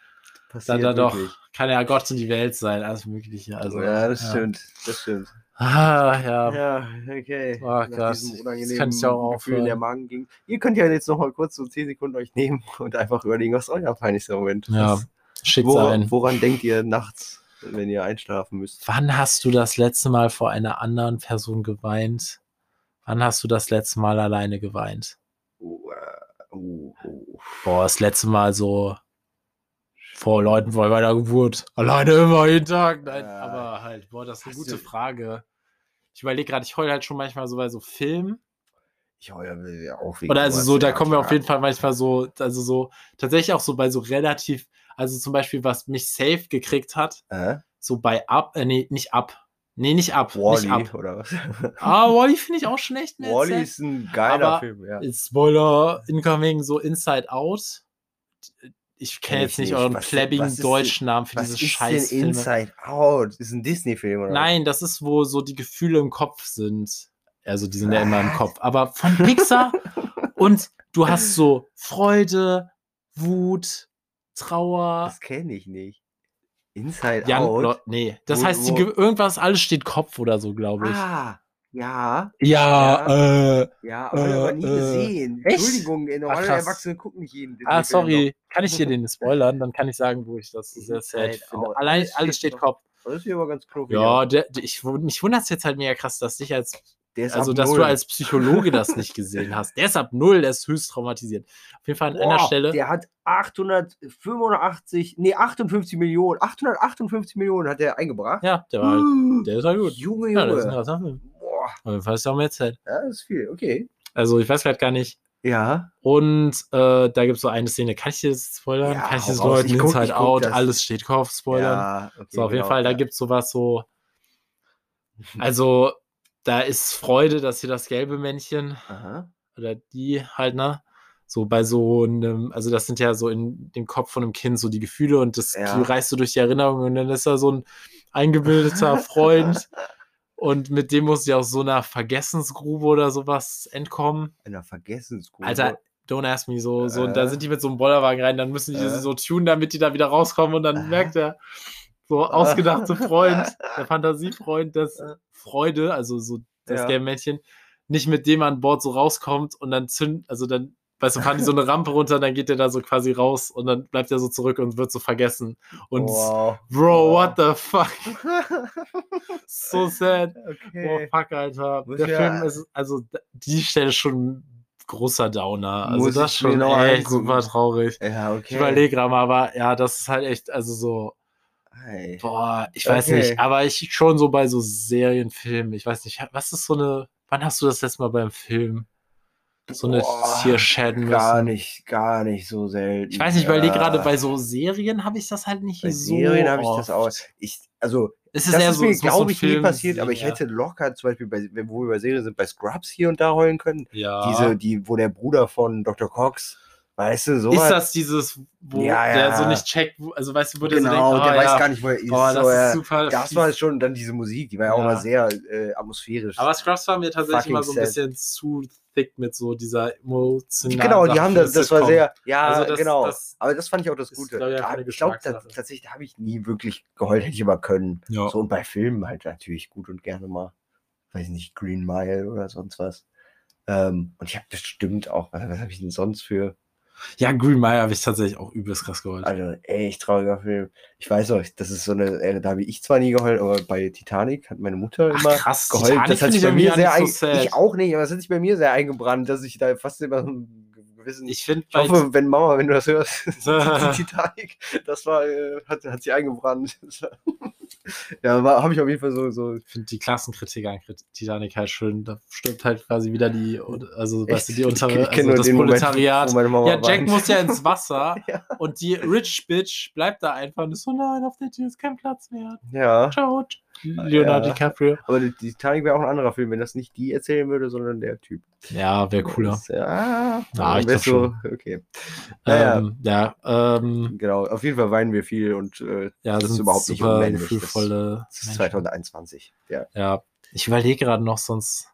du, dann da doch, kann ja Gott in die Welt sein, alles Mögliche. Also, ja, das stimmt, das stimmt. Ah, ja. Ja, okay. Oh Nach Gott, das kann ich auch Gefühl der. Magen ging. Ihr könnt ja jetzt noch mal kurz so 10 Sekunden euch nehmen und einfach überlegen, was euer peinlichster Moment Ja, ist. schickt's Woran, ein. woran denkt ihr nachts, wenn ihr einschlafen müsst? Wann hast du das letzte Mal vor einer anderen Person geweint? Wann hast du das letzte Mal alleine geweint? Oh, äh, oh, oh. Boah, das letzte Mal so vor Leuten vor meiner Geburt. Alleine immer jeden Tag. Nein, aber halt, boah, das ist eine gute Frage. Ich überlege gerade, ich heule halt schon manchmal so bei so Filmen. Ich heule ja auch wegen Oder also so, da kommen wir auf jeden Fall manchmal so, also so, tatsächlich auch so bei so relativ, also zum Beispiel, was mich safe gekriegt hat, Äh? so bei Up, äh, nee, nicht Up. Nee, nicht Up. Wally Nicht Up. oder was? Ah, Wally finde ich auch schon echt mehr Wally ist ein geiler Aber Film, ja. Spoiler incoming, so Inside Out. Ich Kenn kenne jetzt nicht nicht. euren Was- plebbigen was ist deutschen Namen für Was diese ist Scheißfilme. denn Inside Out? Ist ein Disney-Film oder? Nein, das ist, wo so die Gefühle im Kopf sind. Also die sind ja immer im Was? Kopf. Aber von Pixar und du hast so Freude, Wut, Trauer. Das kenne ich nicht. Inside Jan, Out? Lo- nee, das Wo- heißt, die, irgendwas, alles steht Kopf oder so, glaube ich. Ah, ja. ja, äh, Ja, aber äh, aber nie Äh, gesehen. echt? Entschuldigung, äh, normale krass. Erwachsene gucken nicht jeden ah, sorry, kann ich dir den spoilern? Dann kann ich sagen, wo ich das sehr sad finde. Allein, Alles steht Kopf. Das ist hier aber ganz knuffig. Ja, der, der, ich, mich wundert es jetzt halt mega krass, dass dich als, also dass null. du als Psychologe das nicht gesehen hast. Der ist ab null, der ist höchst traumatisiert. Auf jeden Fall an einer Boah, Stelle. Der hat 885, nee, 58 Millionen, 858 Millionen hat der eingebracht. ja, der war halt, Uh, der ist halt gut. Junge, Ja, das ist ein Junge. Film. Boah, Auf jeden Fall ist er auch mehr Zeit. ja, das ist viel. Okay. Also ich weiß gerade gar nicht. Ja. Und äh, da gibt es so eine Szene, kann ich das spoilern? Ja, kann ich raus. Leuten? Inside guck Out, das. alles steht Kopf, spoilern. Ja, okay, so, auf jeden genau, Fall, da ja. gibt es sowas so. Also, da ist Freude, dass hier das gelbe Männchen Aha. oder die halt, ne? So bei so einem, also das sind ja so in dem Kopf von einem Kind so die Gefühle und das Ja. reißt du durch die Erinnerung und dann ist da so ein eingebildeter Freund und mit dem muss sie aus so einer Vergessensgrube oder sowas entkommen. Einer Vergessensgrube. Alter, don't ask me so, so und da Äh. sind die mit so einem Bollerwagen rein, dann müssen die Äh. sie so tunen, damit die da wieder rauskommen und dann Äh. merkt er, so ausgedachte Freund, der Fantasiefreund, dass Äh. Freude, also so das Ja. gelbe Männchen, nicht mit dem an Bord so rauskommt und dann zünd, also dann, weißt du, fahren die so eine Rampe runter, dann geht der da so quasi raus und dann bleibt er so zurück und wird so vergessen. Und wow. Bro, Wow. what the fuck? So sad. Oh okay. fuck, Alter. Muss Der ja- Film ist, also die Stelle schon ein großer Downer. Also Muss das schon echt angucken. super traurig. Ja, okay. Ich überlege gerade mal, aber ja, das ist halt echt, also so, Hey. boah, ich weiß Okay. nicht, aber ich schon so bei so Serienfilmen, ich weiß nicht, was ist so eine, wann hast du das letzte Mal beim Film so eine Boah, Tier shadden Gar müssen? nicht, gar nicht so selten. Ich weiß nicht, weil die gerade Ja. bei so Serien habe ich das halt nicht Bei so Serien habe ich das auch. Ich, also, Es ist das eher ist so, mir, glaube ich, nie passiert, aber ich sehen, hätte locker zum Beispiel, bei, wo wir bei Serien sind, bei Scrubs hier und da heulen können. ja. Diese, die, wo der Bruder von Dr. Cox, weißt du, so. ist das dieses, wo Ja, der so ja. nicht checkt, wo, also weißt du, wo der so genau, denkt, der ah, weiß ja, gar nicht, wo er ist. boah, das so, ist er- super. das war schon dann diese Musik, die war ja auch Ja. mal sehr äh, atmosphärisch. Aber Scrubs war mir tatsächlich immer so ein bisschen zu thick mit so dieser emotionalen Genau, die haben das, das war sehr, ja, Also das- genau. das aber das fand ich auch das ist, Gute. glaub ich, ich glaube, tatsächlich da habe ich nie wirklich geheult, hätte ich aber können. Ja. So und bei Filmen halt natürlich gut und gerne mal, weiß ich nicht, Green Mile oder sonst was. Ähm, und ich habe bestimmt auch, was, was habe ich denn sonst für, ja, Green Mile habe ich tatsächlich auch übelst krass geholt. also echt trauriger Film. Ich weiß auch, das ist so eine, äh, da habe ich zwar nie geheult, aber bei Titanic hat meine Mutter Ach, immer krass, geheult. Titanic das hat sich ich bei mir sehr ein, so sad. ich auch nicht, aber es hat sich bei mir sehr eingebrannt, dass ich da fast immer so einen gewissen Ich finde, Ich hoffe, wenn Mama, wenn du das hörst, die Titanic, das war, äh, hat, hat sie eingebrannt. Ja, habe ich auf jeden Fall so, so ich finde die Klassenkritik an Titanic halt schön. Da stirbt halt quasi wieder die, also weißt du, die untere, also das Moment, Proletariat. Mama ja, Jack muss ja ins Wasser Ja. und die Rich Bitch bleibt da einfach und ist so, nein, auf der Tür ist kein Platz mehr. Ja, Ciao, Leonardo Ja. DiCaprio. aber die, Titanic wäre auch ein anderer Film, wenn das nicht die erzählen würde, sondern der Typ. Ja, wäre cooler. Ja, Ja, ich so, okay. Naja, Ähm, ja, ähm, genau. Auf jeden Fall weinen wir viel und äh, ja, das ist überhaupt nicht unmännlich. Das- das ist Menschen. 2021. Ja. Ja, ich überlege gerade noch sonst.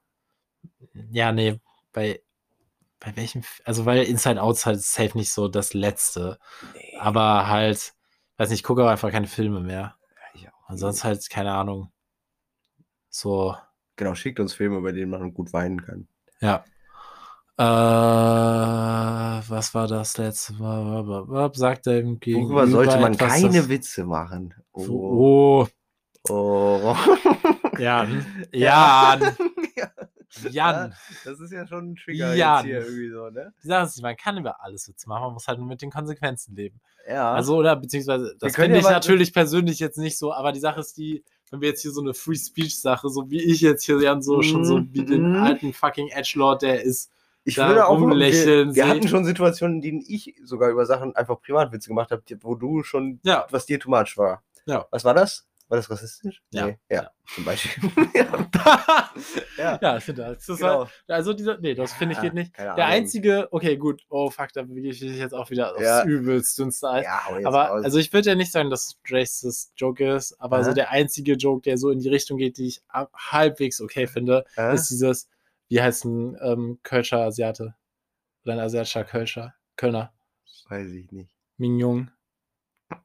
Ja, nee, bei, bei welchem, also weil Inside Out ist halt safe nicht so das letzte. Aber halt, weiß nicht, ich gucke auch einfach keine Filme mehr. Ansonsten halt, keine Ahnung. So, Genau, schickt uns Filme, bei denen man gut weinen kann. ja. Äh, was war das letzte Mal? Sagt er ihm Worüber sollte man keine das- Witze machen? Oh. Oh, oh. Jan. Jan. Ja, Jan. das ist ja schon ein Trigger Jan. jetzt hier irgendwie so, ne? Die Sache ist, man kann über alles Witze machen, man muss halt nur mit den Konsequenzen leben. Ja. Also, oder beziehungsweise, das finde ich natürlich persönlich jetzt nicht so, aber die Sache ist die, wenn wir jetzt hier so eine Free Speech Sache, so wie ich jetzt hier Jan so schon so wie den Mhm. alten fucking Edgelord, der ist, ich da würde auch rumlächeln wir, wir hatten schon Situationen, in denen ich sogar über Sachen einfach Privatwitze gemacht habe, wo du schon, ja, was dir too much war. Ja. Was war das? War das rassistisch? Ja. Nee. Ja, zum Beispiel. ja. ja, ich finde das. das Genau. halt, also dieser, nee, das finde ich Ja, geht nicht. Der einzige, okay, gut, oh fuck, da gehe ich jetzt auch wieder aufs Ja. übelste ins Eis. Ja, Aber raus. also ich würde ja nicht sagen, dass Drace das Joke ist, aber so Aha. der einzige Joke, der so in die Richtung geht, die ich halbwegs okay finde, Äh? ist dieses, wie heißt ein ähm, Kölscher Asiate? Oder ein asiatischer Kölscher? Kölner. Weiß ich nicht. Mignon.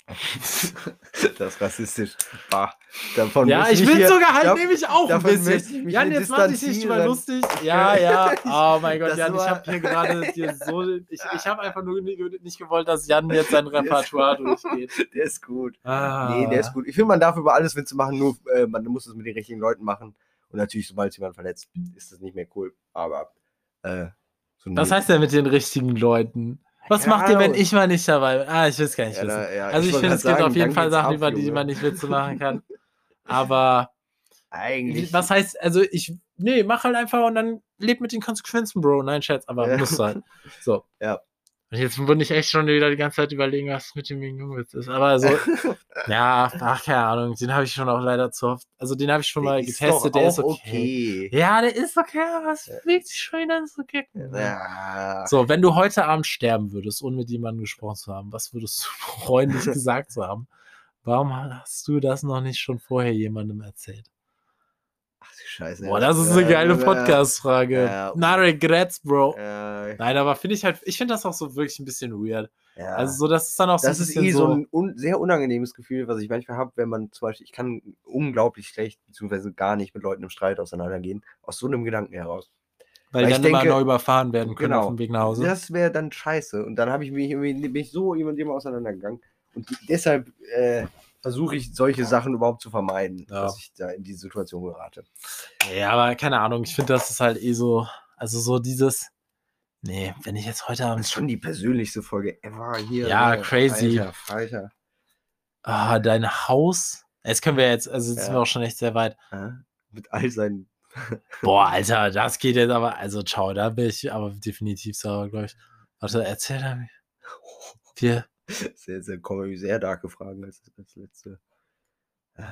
das ist rassistisch. Bah. Davon Ja, ich bin hier- sogar halt da- nämlich auch ein davon bisschen. ich Jan, hier jetzt mach dich nicht mal lustig. Ja, ja. Oh mein Gott, Das Jan, ich habe hier gerade dir so. Ich, ich habe einfach nur nicht gewollt, dass Jan jetzt sein Repertoire durchgeht. Der ist gut. Ah. Nee, der ist gut. Ich finde, man darf über alles Witze machen, nur äh, man muss es mit den richtigen Leuten machen. Und natürlich, sobald jemand verletzt, ist das nicht mehr cool. Aber äh, so Was heißt denn mit den richtigen Leuten? Was Keine macht ihr, wenn ich mal nicht dabei bin? Ah, ich will es gar nicht Ja, wissen. ja, also ich, wollte finde, es gibt auf jeden Fall Sachen, ab, über die man nicht Witze machen kann. Aber Eigentlich. was heißt, also ich, nee, mach halt einfach und dann leb mit den Konsequenzen, Bro. Nein, Scherz, aber Ja. musst du halt. So. Ja. Und jetzt würde ich echt schon wieder die ganze Zeit überlegen, was mit dem Jungenwitz ist. Aber so, ja, ach, keine Ahnung, den habe ich schon auch leider zu oft, also den habe ich schon mal Der ist getestet, der ist auch okay. Ja, der ist okay, aber es fühlt sich schon wieder so kicken. Ja. So, wenn du heute Abend sterben würdest, ohne mit jemandem gesprochen zu haben, was würdest du freundlich gesagt zu haben? Warum hast du das noch nicht schon vorher jemandem erzählt? Scheiße. Boah, das ist eine geile Podcast-Frage. Ja. Na, Regrets, Bro. Ja, Nein, aber finde ich halt, ich finde das auch so wirklich ein bisschen weird. ja. Also so, das ist dann auch so das ein ist eh so so, ein un sehr unangenehmes Gefühl, was ich manchmal habe, wenn man zum Beispiel, ich kann unglaublich schlecht, beziehungsweise gar nicht mit Leuten im Streit auseinandergehen, aus so einem Gedanken heraus. weil weil die dann immer denke- neu überfahren werden können Genau. auf dem Weg nach Hause. Das wäre dann scheiße. Und dann habe ich mich irgendwie bin ich so jemand dem auseinandergegangen. Und deshalb äh, versuche ich solche Sachen überhaupt zu vermeiden, Ja. dass ich da in diese Situation gerate. Ja, aber keine Ahnung, ich finde, das ist halt eh so, also so dieses, nee, wenn ich jetzt heute Das Abend ist schon die persönlichste Folge ever hier. Ja, ne? crazy. Alter, Alter. Ah, dein Haus. Jetzt können wir jetzt, also jetzt sind Ja. wir auch schon echt sehr weit. Mit all seinen. Boah, Alter, das geht jetzt aber, also ciao, da bin ich aber definitiv sauer, glaube ich. Warte, erzähl mir. Wir, Sehr, sehr, kommen sehr darke Fragen als, als letzte. Äh,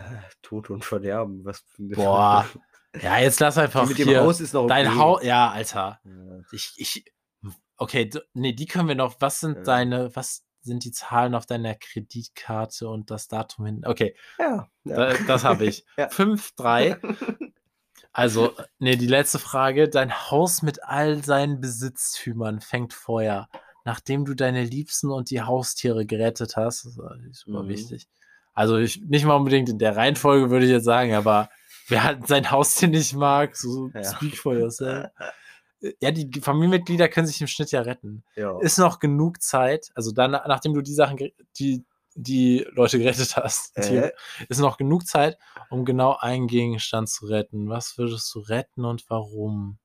Tod und Verderben. Was Boah, ja, jetzt lass einfach Die mit dem hier. Haus ist noch dein okay. Haus, ja, Alter. Ja. Ich, ich, okay, nee, die können wir noch, was sind Ja. deine, was sind die Zahlen auf deiner Kreditkarte und das Datum hin? Okay, Ja, ja. da, das habe ich. Ja. 5, 3. Also, nee, die letzte Frage. Dein Haus mit all seinen Besitztümern fängt Feuer, nachdem du deine Liebsten und die Haustiere gerettet hast. Das ist eigentlich super Mhm. wichtig. Also, ich, nicht mal unbedingt in der Reihenfolge, würde ich jetzt sagen, aber wer halt sein Haustier nicht mag, so Ja. speak for yourself. Ja, die Familienmitglieder können sich im Schnitt ja retten. ja. Ist noch genug Zeit, also dann, nachdem du die Sachen, die, die Leute gerettet hast, die Äh, ist noch genug Zeit, um genau einen Gegenstand zu retten. Was würdest du retten und warum?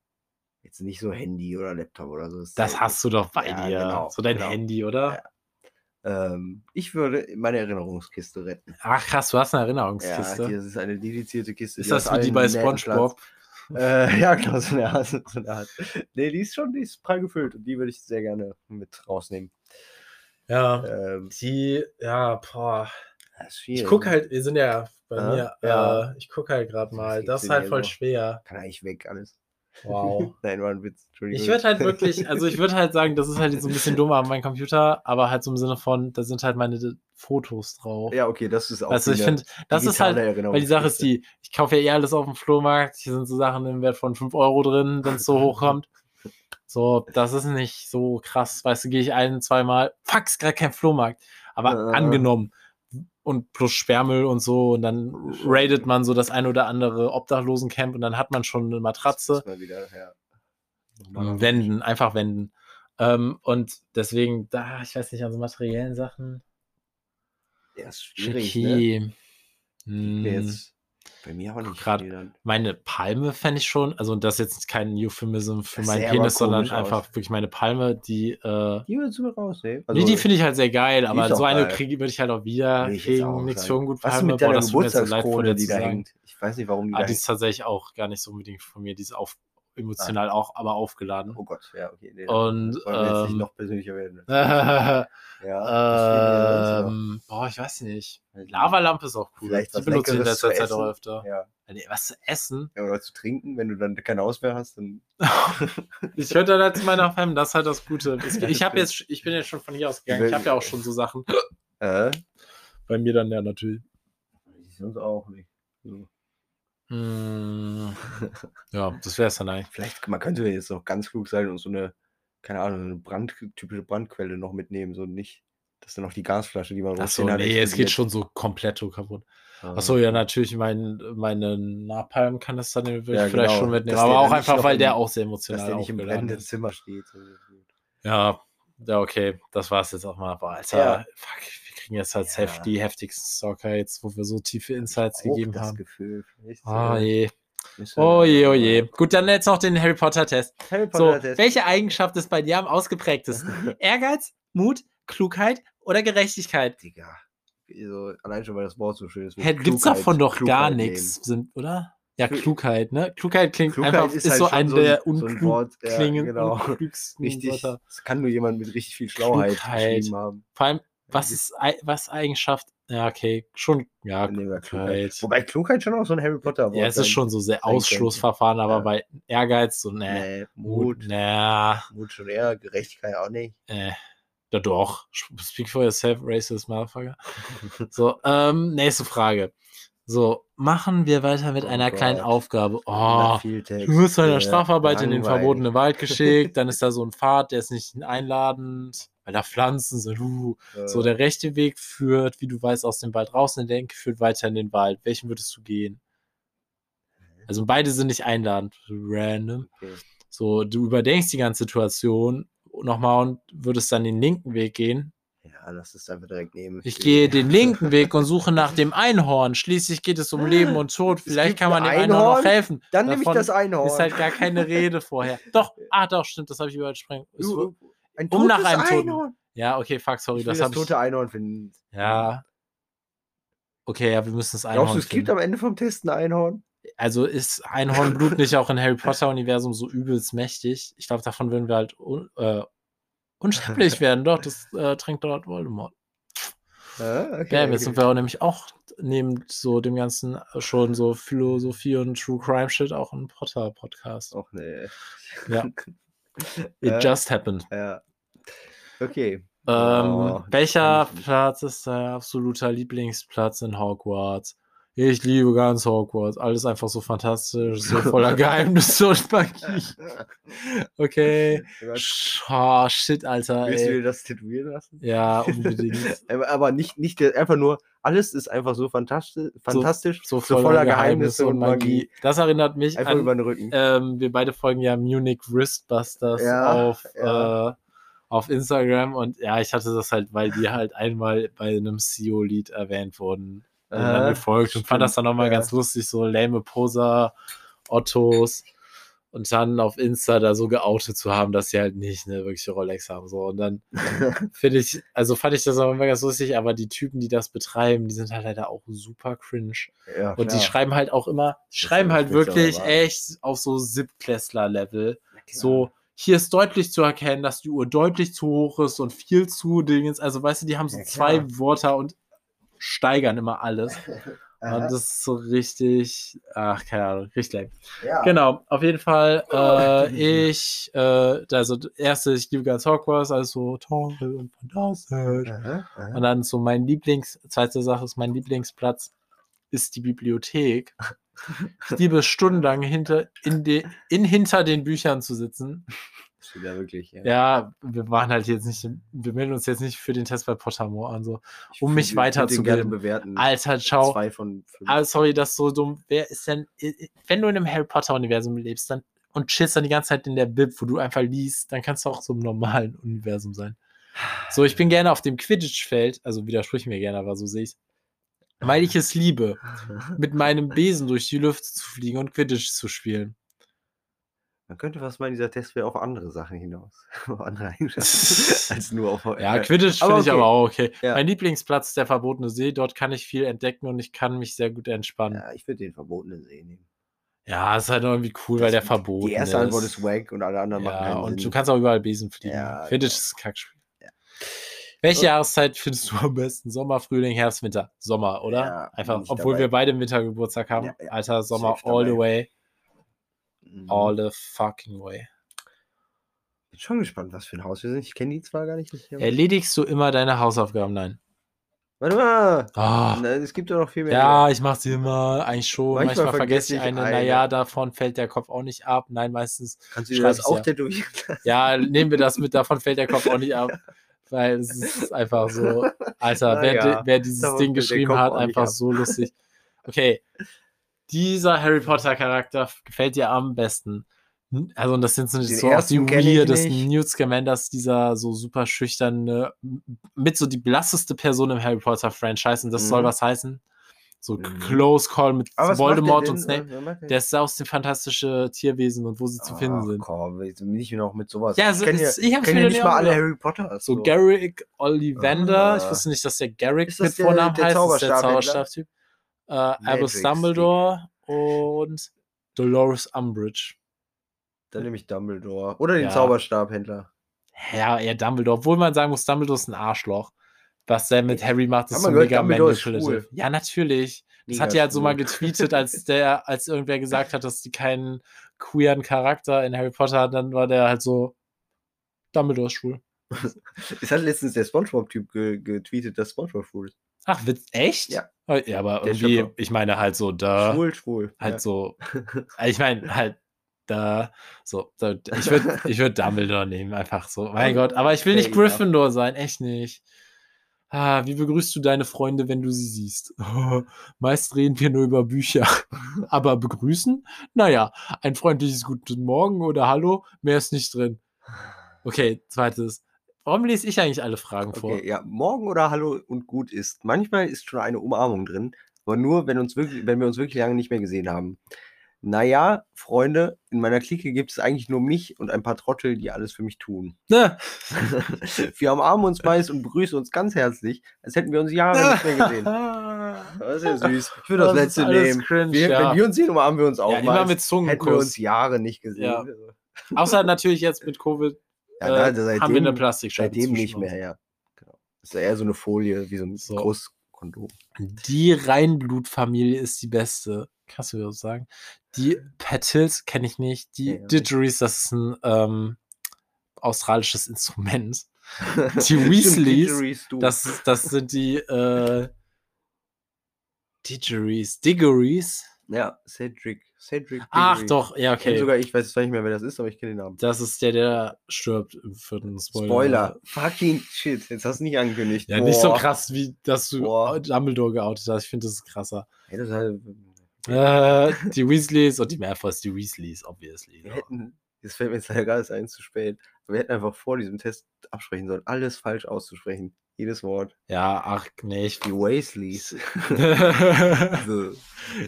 Jetzt nicht so Handy oder Laptop oder so. Das hast du doch bei Ja, dir. genau, so dein genau. Handy, oder? Ähm, ich würde meine Erinnerungskiste retten. Ach krass, du hast eine Ja, Erinnerungskiste. die- das ist eine dedizierte Kiste. ist das wie die bei. SpongeBob? Äh, ja, genau, so eine Art. So eine Art. Nee, die ist schon, die ist prall gefüllt und die würde ich sehr gerne mit rausnehmen. Ja. Ähm, Die, ja, boah. das ist Ich gucke halt, wir sind ja bei Ja, mir, ja. Äh, ich gucke halt gerade mal. Das du ist halt voll schwer. Kann eigentlich weg alles. Wow. Nein, war ein Witz. Entschuldigung. Ich würde halt wirklich, also ich würde halt sagen, das ist halt so ein bisschen dummer an meinem Computer, aber halt so im Sinne von, da sind halt meine Fotos drauf. Ja, okay, das ist auch. also ich finde, das ist halt, weil die Sache ist die, ich kaufe ja eh alles auf dem Flohmarkt, hier sind so Sachen im Wert von 5 Euro drin, wenn es so hochkommt. So, das ist nicht so krass, weißt du, gehe ich ein, zweimal, fuck, ist gerade kein Flohmarkt. Aber Äh. angenommen, und plus Sperrmüll und so und dann raidet man so das ein oder andere Obdachlosencamp und dann hat man schon eine Matratze. Wieder, ja. Wenden, einfach wenden. Ähm, und deswegen, da, ich weiß nicht, an so materiellen Sachen. Ja, ist schwierig, ne? Hm, Jetzt bei mir auch nicht dann. meine Palme fände ich schon, also das ist jetzt kein Euphemism für Das meinen Penis, sondern aus. einfach wirklich meine Palme, die, äh, Die würdest du mir rausnehmen. nee, die finde ich halt sehr geil, aber so eine kriege würde ich halt auch wieder auch kriegen, nichts für ungut Was Palme. Boah, das tut mir so leid, von die da hängt? Ich weiß nicht, warum die Ah, da die ist tatsächlich auch gar nicht so unbedingt von mir, die ist auf, emotional auch, aber aufgeladen. Oh Gott, ja, okay. Nee, Und, wollen wir jetzt nicht ähm, noch persönlicher werden. Ja, ähm, boah, ich weiß nicht. Lavalampe ist auch cool. Vielleicht die was benutze ich in letzter Zeit auch öfter. ja. Nee, was zu essen? ja, oder zu trinken, wenn du dann keine Auswehr hast, dann. Ich könnte da zu meiner Fam, das ist halt das Gute. Ich stimmt. jetzt, ich bin jetzt schon von hier ausgegangen. Ich habe ja auch schon so Sachen. Äh? Bei mir dann ja natürlich. Sonst auch nicht. So. Mm, ja, das wäre es dann eigentlich. Vielleicht, man könnte jetzt noch ganz klug sein und so eine, keine Ahnung, eine Brand, typische Brandquelle noch mitnehmen, so nicht, dass dann noch die Gasflasche, die man Achso, nee, es geht schon so komplett so kaputt. Ah, Achso, ja, natürlich, mein, meine Napalm kann das dann würde Ja, ich vielleicht genau, schon mitnehmen. dass Aber auch einfach, weil der auch sehr Dass emotional der nicht im brennenden ist. Zimmer steht. Ja, ja, okay, das war's jetzt auch mal. Aber Alter, Ja. fuck, kriegen jetzt halt Ja. safe die heftigsten Stalker jetzt, wo wir so tiefe Insights Auch gegeben haben. Gefühl. Oh äh, je. Oh je, oh je. Gut, dann jetzt noch den Harry Potter-Test. Harry So, Potter-Test. welche Eigenschaft ist bei dir am ausgeprägtesten? Ehrgeiz, Mut, Klugheit oder Gerechtigkeit? Digga. So, allein schon, weil das Wort so schön ist. Mit gibt's davon doch gar Klugheit nichts, sind, oder? Ja, Klu- Klugheit, ne? Klugheit klingt Klugheit einfach, ist ist, halt so ein so der so unklug Wort, ja, genau. Richtig. Wörter. Das kann nur jemand mit richtig viel Schlauheit Klugheit. geschrieben haben. Vor allem, was ist, Ei- was Eigenschaft? Ja, okay, schon, ja, Klugheit. Klugheit. Wobei Klugheit schon auch so ein Harry Potter Wort Ja, es ist schon so sehr. Ausschlussverfahren, aber Ja. bei Ehrgeiz, so, ne, Nee, Mut, Mut. ne, Mut schon eher, Gerechtigkeit auch nicht. äh, ja doch. Speak for yourself, racist motherfucker. So, ähm, nächste Frage. So, machen wir weiter mit Oh einer kleinen Gott. Aufgabe. Na, Oh, du wirst zu einer äh, Strafarbeit in den langweilig. verbotenen Wald geschickt, dann ist da so ein Pfad, der ist nicht einladend, weil da Pflanzen sind. Uh, so, Äh, der rechte Weg führt, wie du weißt, aus dem Wald raus und der linke führt weiter in den Wald. Welchen würdest du gehen? Also beide sind nicht einladend, random. okay. So, du überdenkst die ganze Situation nochmal und würdest dann den linken Weg gehen. Ja, lass es einfach direkt nehmen. Ich gehe den linken Weg und suche nach dem Einhorn. Schließlich geht es um Leben und Tod. Vielleicht kann man dem ein Einhorn noch Einhorn? helfen. Dann nehme ich Davon das Einhorn. Ist halt gar keine Rede vorher. Doch, ah, doch, stimmt, das habe ich übersprengt. Es Du, wu- ein um nach einem Toten. Einhorn. Ja, okay, fuck, sorry, Ich will das das, habe ich. tote Einhorn finden. Ja. Okay, ja, wir müssen das Einhorn Glaubst du, es gibt finden. am Ende vom Test ein Einhorn? Also ist Einhornblut nicht auch im Harry Potter-Universum so übelst mächtig? Ich glaube, davon würden wir halt un äh, unsterblich werden. Doch, das äh, trinkt dort Voldemort. Ah, okay, Ja, jetzt okay. sind wir auch nämlich auch neben so dem ganzen äh, schon so Philosophie und True Crime Shit auch ein Potter-Podcast. Och nee. Ja. It Ja. just happened. Ja. Okay. Ähm, Oh, welcher. Platz ist dein absoluter Lieblingsplatz in Hogwarts? Ich liebe ganz Hogwarts. Alles einfach so fantastisch, so voller Geheimnisse und Magie. Okay. Oh, shit, Alter. Willst du dir das tätowieren lassen? Ja, unbedingt. Aber nicht, nicht einfach nur, alles ist einfach so fantastisch, fantastisch So voller, Geheimnisse und Magie. Das erinnert mich Einfach an über den Rücken. ähm, wir beide folgen ja Munich Wristbusters Ja, auf, ja. Äh, auf Instagram und ja, ich hatte das halt, weil die halt einmal bei einem CEO-Lied erwähnt wurden, äh, dann gefolgt und fand das dann nochmal ja. ganz lustig, so lame Poser, Ottos und dann auf Insta da so geoutet zu haben, dass sie halt nicht eine wirkliche Rolex haben. So. Und dann finde ich, also fand ich das auch immer ganz lustig, aber die Typen, die das betreiben, die sind halt leider auch super cringe. ja, Und die schreiben halt auch immer, die schreiben halt wirklich echt auf so klar. So, hier ist deutlich zu erkennen, dass die Uhr deutlich zu hoch ist und viel zu Dingens. Also, weißt du, die haben so Ja, zwei. Wörter und steigern immer alles. Und das ist so richtig, ach, keine Ahnung, richtig lame. ja. Genau, auf jeden Fall, äh, ich, äh, also, das erste, ich liebe ganz Hogwarts, also toll und fantastisch. Aha, aha. Und dann so mein Lieblings, zweite Sache ist mein Lieblingsplatz ist die Bibliothek. Ich liebe stundenlang hinter, in, de, in hinter den Büchern zu sitzen da wirklich, ja. Ja, wir machen halt jetzt nicht, wir melden uns jetzt nicht für den Test bei Pottermore an. So. Ich um mich weiterzubilden. bewerten. Alter, ciao. Zwei von fünf. Ah, sorry, das ist so dumm. Wer ist denn, wenn du in einem Harry Potter-Universum lebst dann, und chillst dann die ganze Zeit in der Bib, wo du einfach liest, dann kannst du auch so im normalen Universum sein. So, ich bin gerne auf dem Quidditch-Feld, also widersprich mir gerne, aber so sehe ich weil ich es liebe, mit meinem Besen durch die Lüfte zu fliegen und Quidditch zu spielen. Man könnte fast meinen, dieser Test wäre auf andere Sachen hinaus. auf andere Eigenschaften. als nur auf. Ja, Quidditch finde ich okay. aber auch okay. Ja. Mein Lieblingsplatz ist der verbotene See. Dort kann ich viel entdecken und ich kann mich sehr gut entspannen. Ja, ich würde den verbotenen See nehmen. Ja, ist halt irgendwie cool, weil der Das- verboten Die erste ist. Antwort ist wack und alle anderen machen Ja, keinen und Sinn. du kannst auch überall Besen fliegen. Ja, Quidditch genau. ist ein Kackspiel. Ja. Welche So. Jahreszeit findest du am besten? Sommer, Frühling, Herbst, Winter? Sommer, oder? Ja, Einfach, obwohl dabei. wir beide im Winter Geburtstag haben. Ja, ja. Alter, Sommer all the dabei. way. Mhm. All the fucking way. Bin schon gespannt, was für ein Haus wir sind. Ich kenne die zwar gar nicht. Erledigst du immer deine Hausaufgaben? Nein. Warte mal! Ah. Na, es gibt doch noch viel mehr. Ja, ich mache sie immer, eigentlich schon. Manchmal Manchmal, vergesse ich eine. eine. Naja, davon fällt der Kopf auch nicht ab. Nein, meistens. Kannst du das auch ja. tätowieren? Ja, nehmen wir das mit, davon fällt der Kopf auch nicht ab. Weil es ist einfach so, Alter, wer, ja, wer dieses Ding geschrieben hat, einfach ab. so lustig. Okay, dieser Harry Potter Charakter gefällt dir am besten. Also, und das sind so, so auch die weirdesten. Newt Scamanders, dieser so super schüchterne, mit so die blasseste Person im Harry Potter Franchise. Und das soll Mhm. was heißen. So Mhm. Close Call mit Voldemort und? Snape. Der? Ist aus dem fantastische Tierwesen und wo sie zu finden Ach, sind. Komm, nicht noch mit sowas. Ja, ich so kenne ja, ist- ich hab's kenn ja nicht mal alle. Harry Potter. So Garrick Ollivander, ich Ah. wusste nicht, dass der Garrick mit Vornamen heißt, das ist der? Zauberstabtyp. Äh, Albus Dumbledore und Dolores Umbridge. Dann nehme ich Dumbledore. Oder den Ja. Zauberstabhändler. Ja, eher Dumbledore, obwohl man sagen muss, Dumbledore ist ein Arschloch. Was der mit Harry macht, ist so mega manipulative. schwul. Ja, natürlich. Das Mega hat die halt so mal getweetet, als der, als irgendwer gesagt hat, dass die keinen queeren Charakter in Harry Potter hat, dann war der halt so, Dumbledore ist schwul. Es hat letztens der Spongebob-Typ ge getweetet, dass Spongebob schwul ist. Ach, Witz, echt? Ja. Oh, Ja, aber Der irgendwie, Schöpfer. ich meine halt so, da. Schwul, schwul. halt ja. so. Ich meine, halt, da. So, da, ich würde ich würd Dumbledore nehmen, einfach so. Mein Gott, aber ich will nicht enough. Gryffindor sein, echt nicht. Ah, wie begrüßt du deine Freunde, wenn du sie siehst? meist reden wir nur über Bücher. aber begrüßen? Naja, ein freundliches Guten Morgen oder Hallo, mehr ist nicht drin. Okay, zweites. Warum lese ich eigentlich alle Fragen vor? Okay, ja, morgen oder Hallo und gut ist. Manchmal ist schon eine Umarmung drin, aber nur, wenn, uns wirklich, wenn wir uns wirklich lange nicht mehr gesehen haben. Naja, Freunde, in meiner Clique gibt es eigentlich nur mich und ein paar Trottel, die alles für mich tun. Ne? wir umarmen uns meist und begrüßen uns ganz herzlich, als hätten wir uns Jahre nicht mehr gesehen. Das ist ja süß. Ich würde das, Das letzte nehmen. cringe, wir, ja. Wenn wir uns sehen, umarmen wir uns auch. Ja, mal, immer mit Hätten wir uns Zungenkuss. Jahre nicht gesehen. Ja. Außer natürlich jetzt mit Covid Ja, äh, da- haben wir eine seitdem- Plastikscheibe Seitdem nicht mehr, ja. Genau. Das ist ja eher so eine Folie, wie so ein So. Großkondom. Uns. Die Reinblutfamilie ist die beste. Kannst du mir das sagen? Die Petils kenne ich nicht. Die Ja. Didgeries, das ist ein ähm, australisches Instrument. Die Weasleys. Das, das sind die äh, Didgeries. Diggories? Ja, Cedric. Cedric Ach Diggory. doch, ja, Kenn okay. Sogar ich weiß zwar nicht mehr, wer das ist, aber ich kenne den Namen. Das ist der, der stirbt im vierten Spoiler. Spoiler. Fucking shit. Jetzt hast du nicht angekündigt. Ja, nicht so Boah. krass, wie dass du Boah. Dumbledore geoutet hast. Ich finde, das ist krasser. Hey, das halt, Äh, die Weasleys und die Malfoys, die Weasleys, obviously. wir hätten, das fällt mir jetzt leider gerade ein zu spät, aber wir hätten einfach vor diesem Test absprechen sollen, alles falsch auszusprechen. Jedes Wort. Ja, ach, nee, ich. Die Weasleys. ja, so,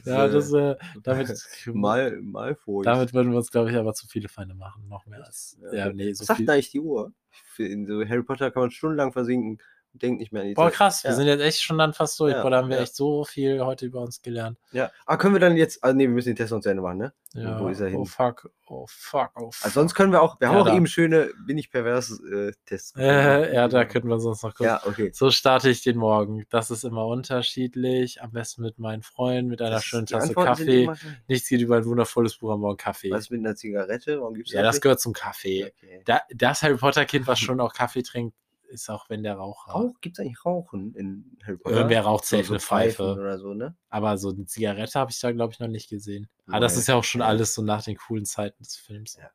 das, äh, damit, Mal, Malfoy. damit würden wir uns, glaube ich, aber zu viele Feinde machen. Noch mehr als. Ja, Ja, nee, so sagt viel. denn eigentlich die Uhr? In so Harry Potter kann man stundenlang versinken denkt nicht mehr an die Boah, Zeit. krass, wir Ja. sind jetzt echt schon dann fast durch. Ja, Boah, da haben wir ja. echt so viel heute über uns gelernt. Ja. Ah, können wir dann jetzt. Ah, nee, wir müssen den Test noch zu Ende machen, ne? Ja, Wo ist er Oh hin? fuck, oh fuck, oh fuck. Also sonst können wir auch. Wir haben auch da. eben schöne Bin ich pervers äh, Tests. äh, ja, da könnten wir sonst noch kurz. Ja, okay. So starte ich den Morgen. Das ist immer unterschiedlich. Am besten mit meinen Freunden, mit einer Das- schönen Tasse Antworten Kaffee. Nichts geht über ein wundervolles Buch am Morgen Kaffee. Was mit einer Zigarette? Warum gibt's Ja, das gehört zum Kaffee. Okay. Da, das Harry Potter Kind, was schon auch Kaffee trinkt, ist auch wenn der Raucher. Rauch? Gibt es eigentlich Rauchen in Harry Potter? Irgendwer raucht safe so eine Pfeife. oder so, ne? Aber so eine Zigarette habe ich da, glaube ich, noch nicht gesehen. Aber das ist ja auch schon alles so nach den coolen Zeiten des Films. Ja.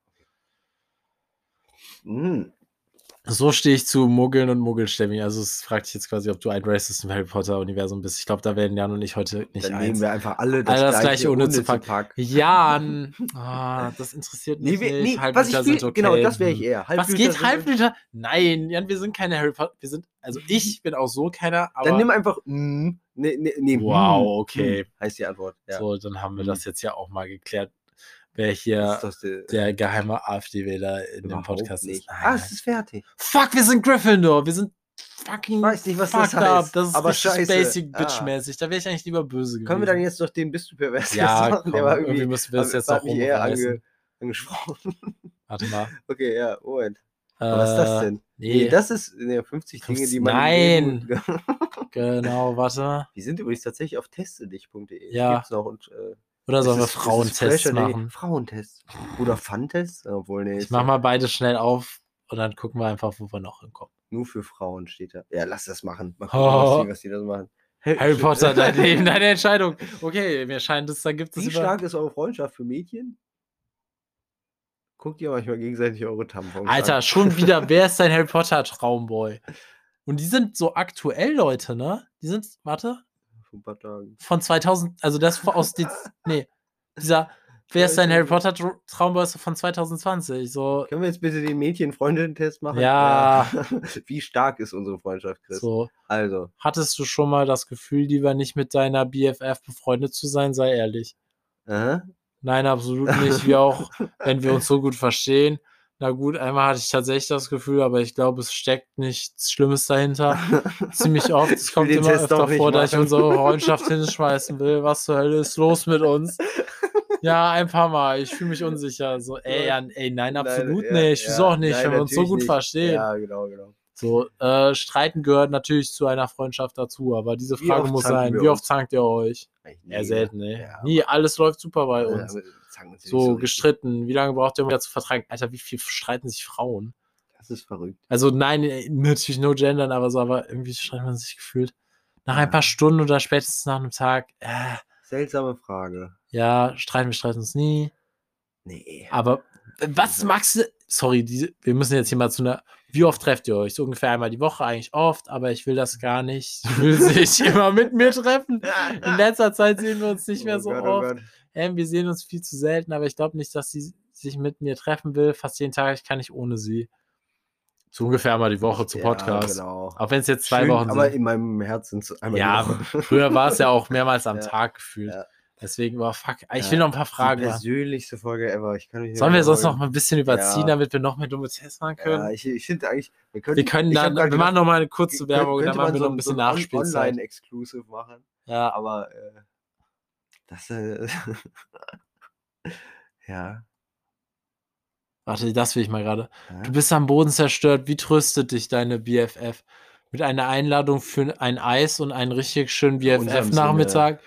Hm. So stehe ich zu Muggeln und Muggelstämmi. Also es fragt dich jetzt quasi, ob du ein Racist im Harry Potter-Universum bist. Ich glaube, da werden Jan und ich heute nicht Dann eins. nehmen wir einfach alle das, Alle das gleiche, gleiche, ohne zu packen. Jan! Ah, das interessiert mich Nee, nicht. nee, was Halbliter ich will, sind okay. genau, das wäre ich eher. Was geht Halbliter? Nein, Jan, wir sind keine Harry Potter. Wir sind, also ich bin auch so keiner. Dann nimm einfach. Mm, nee, nee, nee, Wow, mm, okay. mm, heißt die Antwort. Ja. So, dann haben wir Mhm. das jetzt ja auch mal geklärt, wer hier der, der geheime AfD-Wähler in dem Podcast nicht. ist. Ah, es ist fertig. Fuck, wir sind Gryffindor. Wir sind fucking Ich weiß nicht, was das heißt, up. Das ist aber scheiße. basic Ah. bitch-mäßig. Da wäre ich eigentlich lieber böse gewesen. Können wir dann jetzt noch den Bist du pervers Ja, machen? komm, Der war irgendwie, irgendwie. müssen wir das jetzt noch rumreißen. ange, angesprochen. Warte mal. Okay, ja, Moment. Was ist das Äh, denn? Nee, Nee, das ist nee, 50 Dinge, 50 die man. Nein. Genau, warte. Die sind übrigens tatsächlich auf testedich.de. Ja. Gibt's noch und, äh, Oder sollen wir Frauentests fresher, nee, machen? Frauentests. Oder Fun-Tests? Obwohl, nee. Ich mach mal beide schnell auf und dann gucken wir einfach, wo wir noch hinkommen. Nur für Frauen steht da. Ja, lass das machen. Mal gucken, Oh. was, die, was die das machen. Harry Potter, dein Leben, deine Entscheidung. Okay, mir scheint es, da gibt es Wie stark ist eure Freundschaft für Mädchen? Guckt ihr manchmal gegenseitig eure Tampons Alter, an. schon wieder, wer ist dein Harry Potter Traumboy? Und die sind so aktuell, Leute, ne? Die sind, warte, Vor ein paar Tagen. von 2000, also das aus, die, nee, dieser, wer ist dein Harry Potter Tr- Traumboy ist von 2020, so, Können wir jetzt bitte den Mädchen-Freundinnen-Test machen? Ja. Wie stark ist unsere Freundschaft, Chris? so. Also, Hattest du schon mal das Gefühl, lieber nicht mit deiner BFF befreundet zu sein, sei ehrlich. aha. Nein, absolut nicht. Wir auch, wenn wir uns so gut verstehen. Na gut, einmal hatte ich tatsächlich das Gefühl, aber ich glaube, es steckt nichts Schlimmes dahinter. Ziemlich oft. Es kommt immer Test öfter vor, dass ich unsere Freundschaft hinschmeißen will. Was zur Hölle ist los mit uns? Ja, ein paar Mal. Ich fühle mich unsicher. So, ey, ja, ey, nein, absolut ja, nicht. ja. Wieso auch nicht, Nein, wenn wir uns so gut nicht. verstehen. Ja, genau, genau. So, äh, Streiten gehört natürlich zu einer Freundschaft dazu, aber diese Frage muss sein, wie oft zankt ihr euch? Eher nie, selten, ne? Ja, Nie, alles läuft super bei Ja, uns. So gestritten. Wie lange braucht ihr, um wieder zu vertragen? Alter, wie viel streiten sich Frauen? Das ist verrückt. Also nein, äh, natürlich no gendern, aber so, aber irgendwie streiten man sich gefühlt. Nach ein paar Stunden oder spätestens nach einem Tag, äh, Seltsame Frage. ja, streiten wir streiten uns nie. Nee. Aber was magst du? Sorry, diese, wir müssen jetzt hier mal zu einer. Wie oft trefft ihr euch? So ungefähr einmal die Woche, eigentlich oft, aber ich will das gar nicht. Ich will sich immer mit mir treffen. In letzter Zeit sehen wir uns nicht mehr Oh so Gott, oh oft. Gott. Ähm, wir sehen uns viel zu selten, aber ich glaube nicht, dass sie sich mit mir treffen will. Fast jeden Tag, ich kann nicht ohne sie. So ungefähr einmal die Woche zu Ja, Podcast. genau. Auch wenn es jetzt zwei Schön, Wochen aber sind. in meinem Herzen einmal Ja, die früher war es ja auch mehrmals am Ja, Tag gefühlt. ja. Deswegen war fuck. Ich Ja, will noch ein paar Die Fragen machen. persönlichste Folge ever. Ich Sollen wir sonst noch mal ein bisschen überziehen, damit wir noch mehr dumme Tests machen können? Ja, ich, ich finde eigentlich, wir können, wir können ich dann, wir machen noch mal eine kurze Werbung, dann machen wir so noch ein bisschen so Nachspielzeit. Online-Exclusive machen. Ja, Aber äh, das äh, ja. warte, das will ich mal gerade. ja. Du bist am Boden zerstört. Wie tröstet dich deine BFF? Mit einer Einladung für ein Eis und einen richtig schönen BFF-Nachmittag.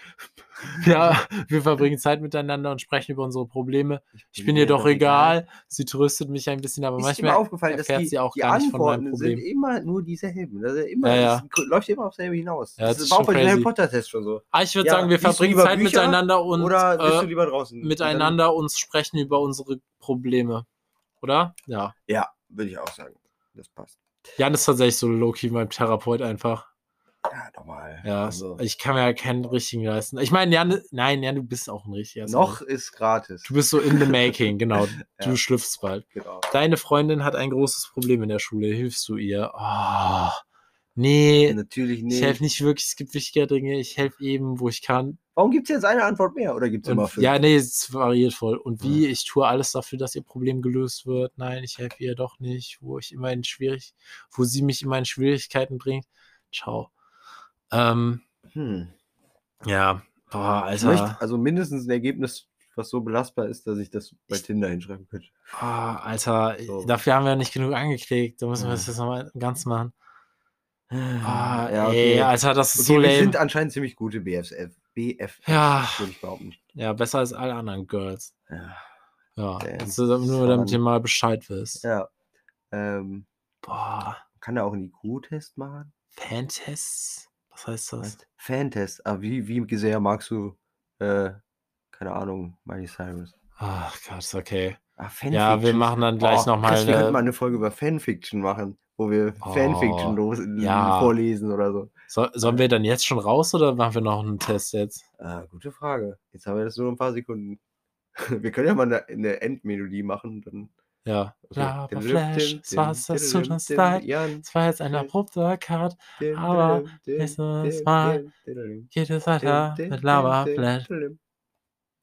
Ja, wir verbringen Zeit miteinander und sprechen über unsere Probleme. Ich bin ihr doch egal. Sie tröstet mich ein bisschen, aber Ist manchmal immer aufgefallen, dass erfährt die, sie auch die gar nicht von meinem Antworten sind Problem. immer nur dieselben. Ist immer, Ja, ja. läuft immer aufs selbe hinaus. Ja, das, das ist war auch schon bei dem Harry. Potter-Test schon so. Ah, ich würde sagen, wir verbringen Zeit Bücher miteinander und äh, miteinander uns sprechen über unsere Probleme. Oder? Ja. Ja, würde ich auch sagen. Das passt. Jan ist tatsächlich so low-key mein Therapeut einfach. Ja, normal. Ja, Also, ich kann mir ja keinen richtigen leisten. Ich meine, Jan, nein, Jan, du bist auch ein richtiger. noch Sorry. ist gratis. Du bist so in the making, genau. Du Ja. schlüpfst bald. Genau. Deine Freundin hat ein großes Problem in der Schule. Hilfst du ihr? Oh, nee, Natürlich ich nicht. helfe nicht wirklich. Es gibt wichtige Dinge. Ich helfe eben, wo ich kann. Warum gibt es jetzt eine Antwort mehr? Oder gibt es immer fünf? ja, nee, es variiert voll. Und wie? Ich tue alles dafür, dass ihr Problem gelöst wird. Nein, ich helfe ihr doch nicht. Wo ich immer in schwierig, wo sie mich immer in Schwierigkeiten bringt. Ciao. Ähm, Hm. ja, boah, Ich Alter. möchte also mindestens ein Ergebnis, was so belastbar ist, dass ich das bei Ich- Tinder hinschreiben könnte. Ah, Alter, So. dafür haben wir nicht genug angeklickt. Da müssen wir Ja. das jetzt nochmal ganz machen. Ah, ja, ey, okay. Alter, das ist okay, so wir lame. sind anscheinend ziemlich gute BFF. BFF, Ja. würde ich behaupten. Ja, besser als alle anderen Girls. Ja. Ja, also, nur damit ihr mal Bescheid wisst. ja. Ähm, Boah, kann er auch einen IQ-Test machen? Fantests? Was heißt das? Fan-Test. Aber wie, wie sehr magst du, äh, keine Ahnung, Miley Cyrus? Ach Gott, okay. Ah, Ja, wir machen dann gleich Oh, noch mal Chris, wir könnten mal 'ne eine Folge über Fanfiction machen, wo wir Oh, Fanfiction los ja. vorlesen oder so. Soll sollen wir dann jetzt schon raus oder machen wir noch 'n Test jetzt? Ah, gute Frage. Jetzt haben wir das nur noch 'n paar Sekunden. Wir können ja mal 'ne 'ne Endmelodie machen, dann Ja. Okay. Laberflash, es war tut uns leid. Es war jetzt ein abrupter Cut, aber nächstes Mal geht es weiter mit Laberflash.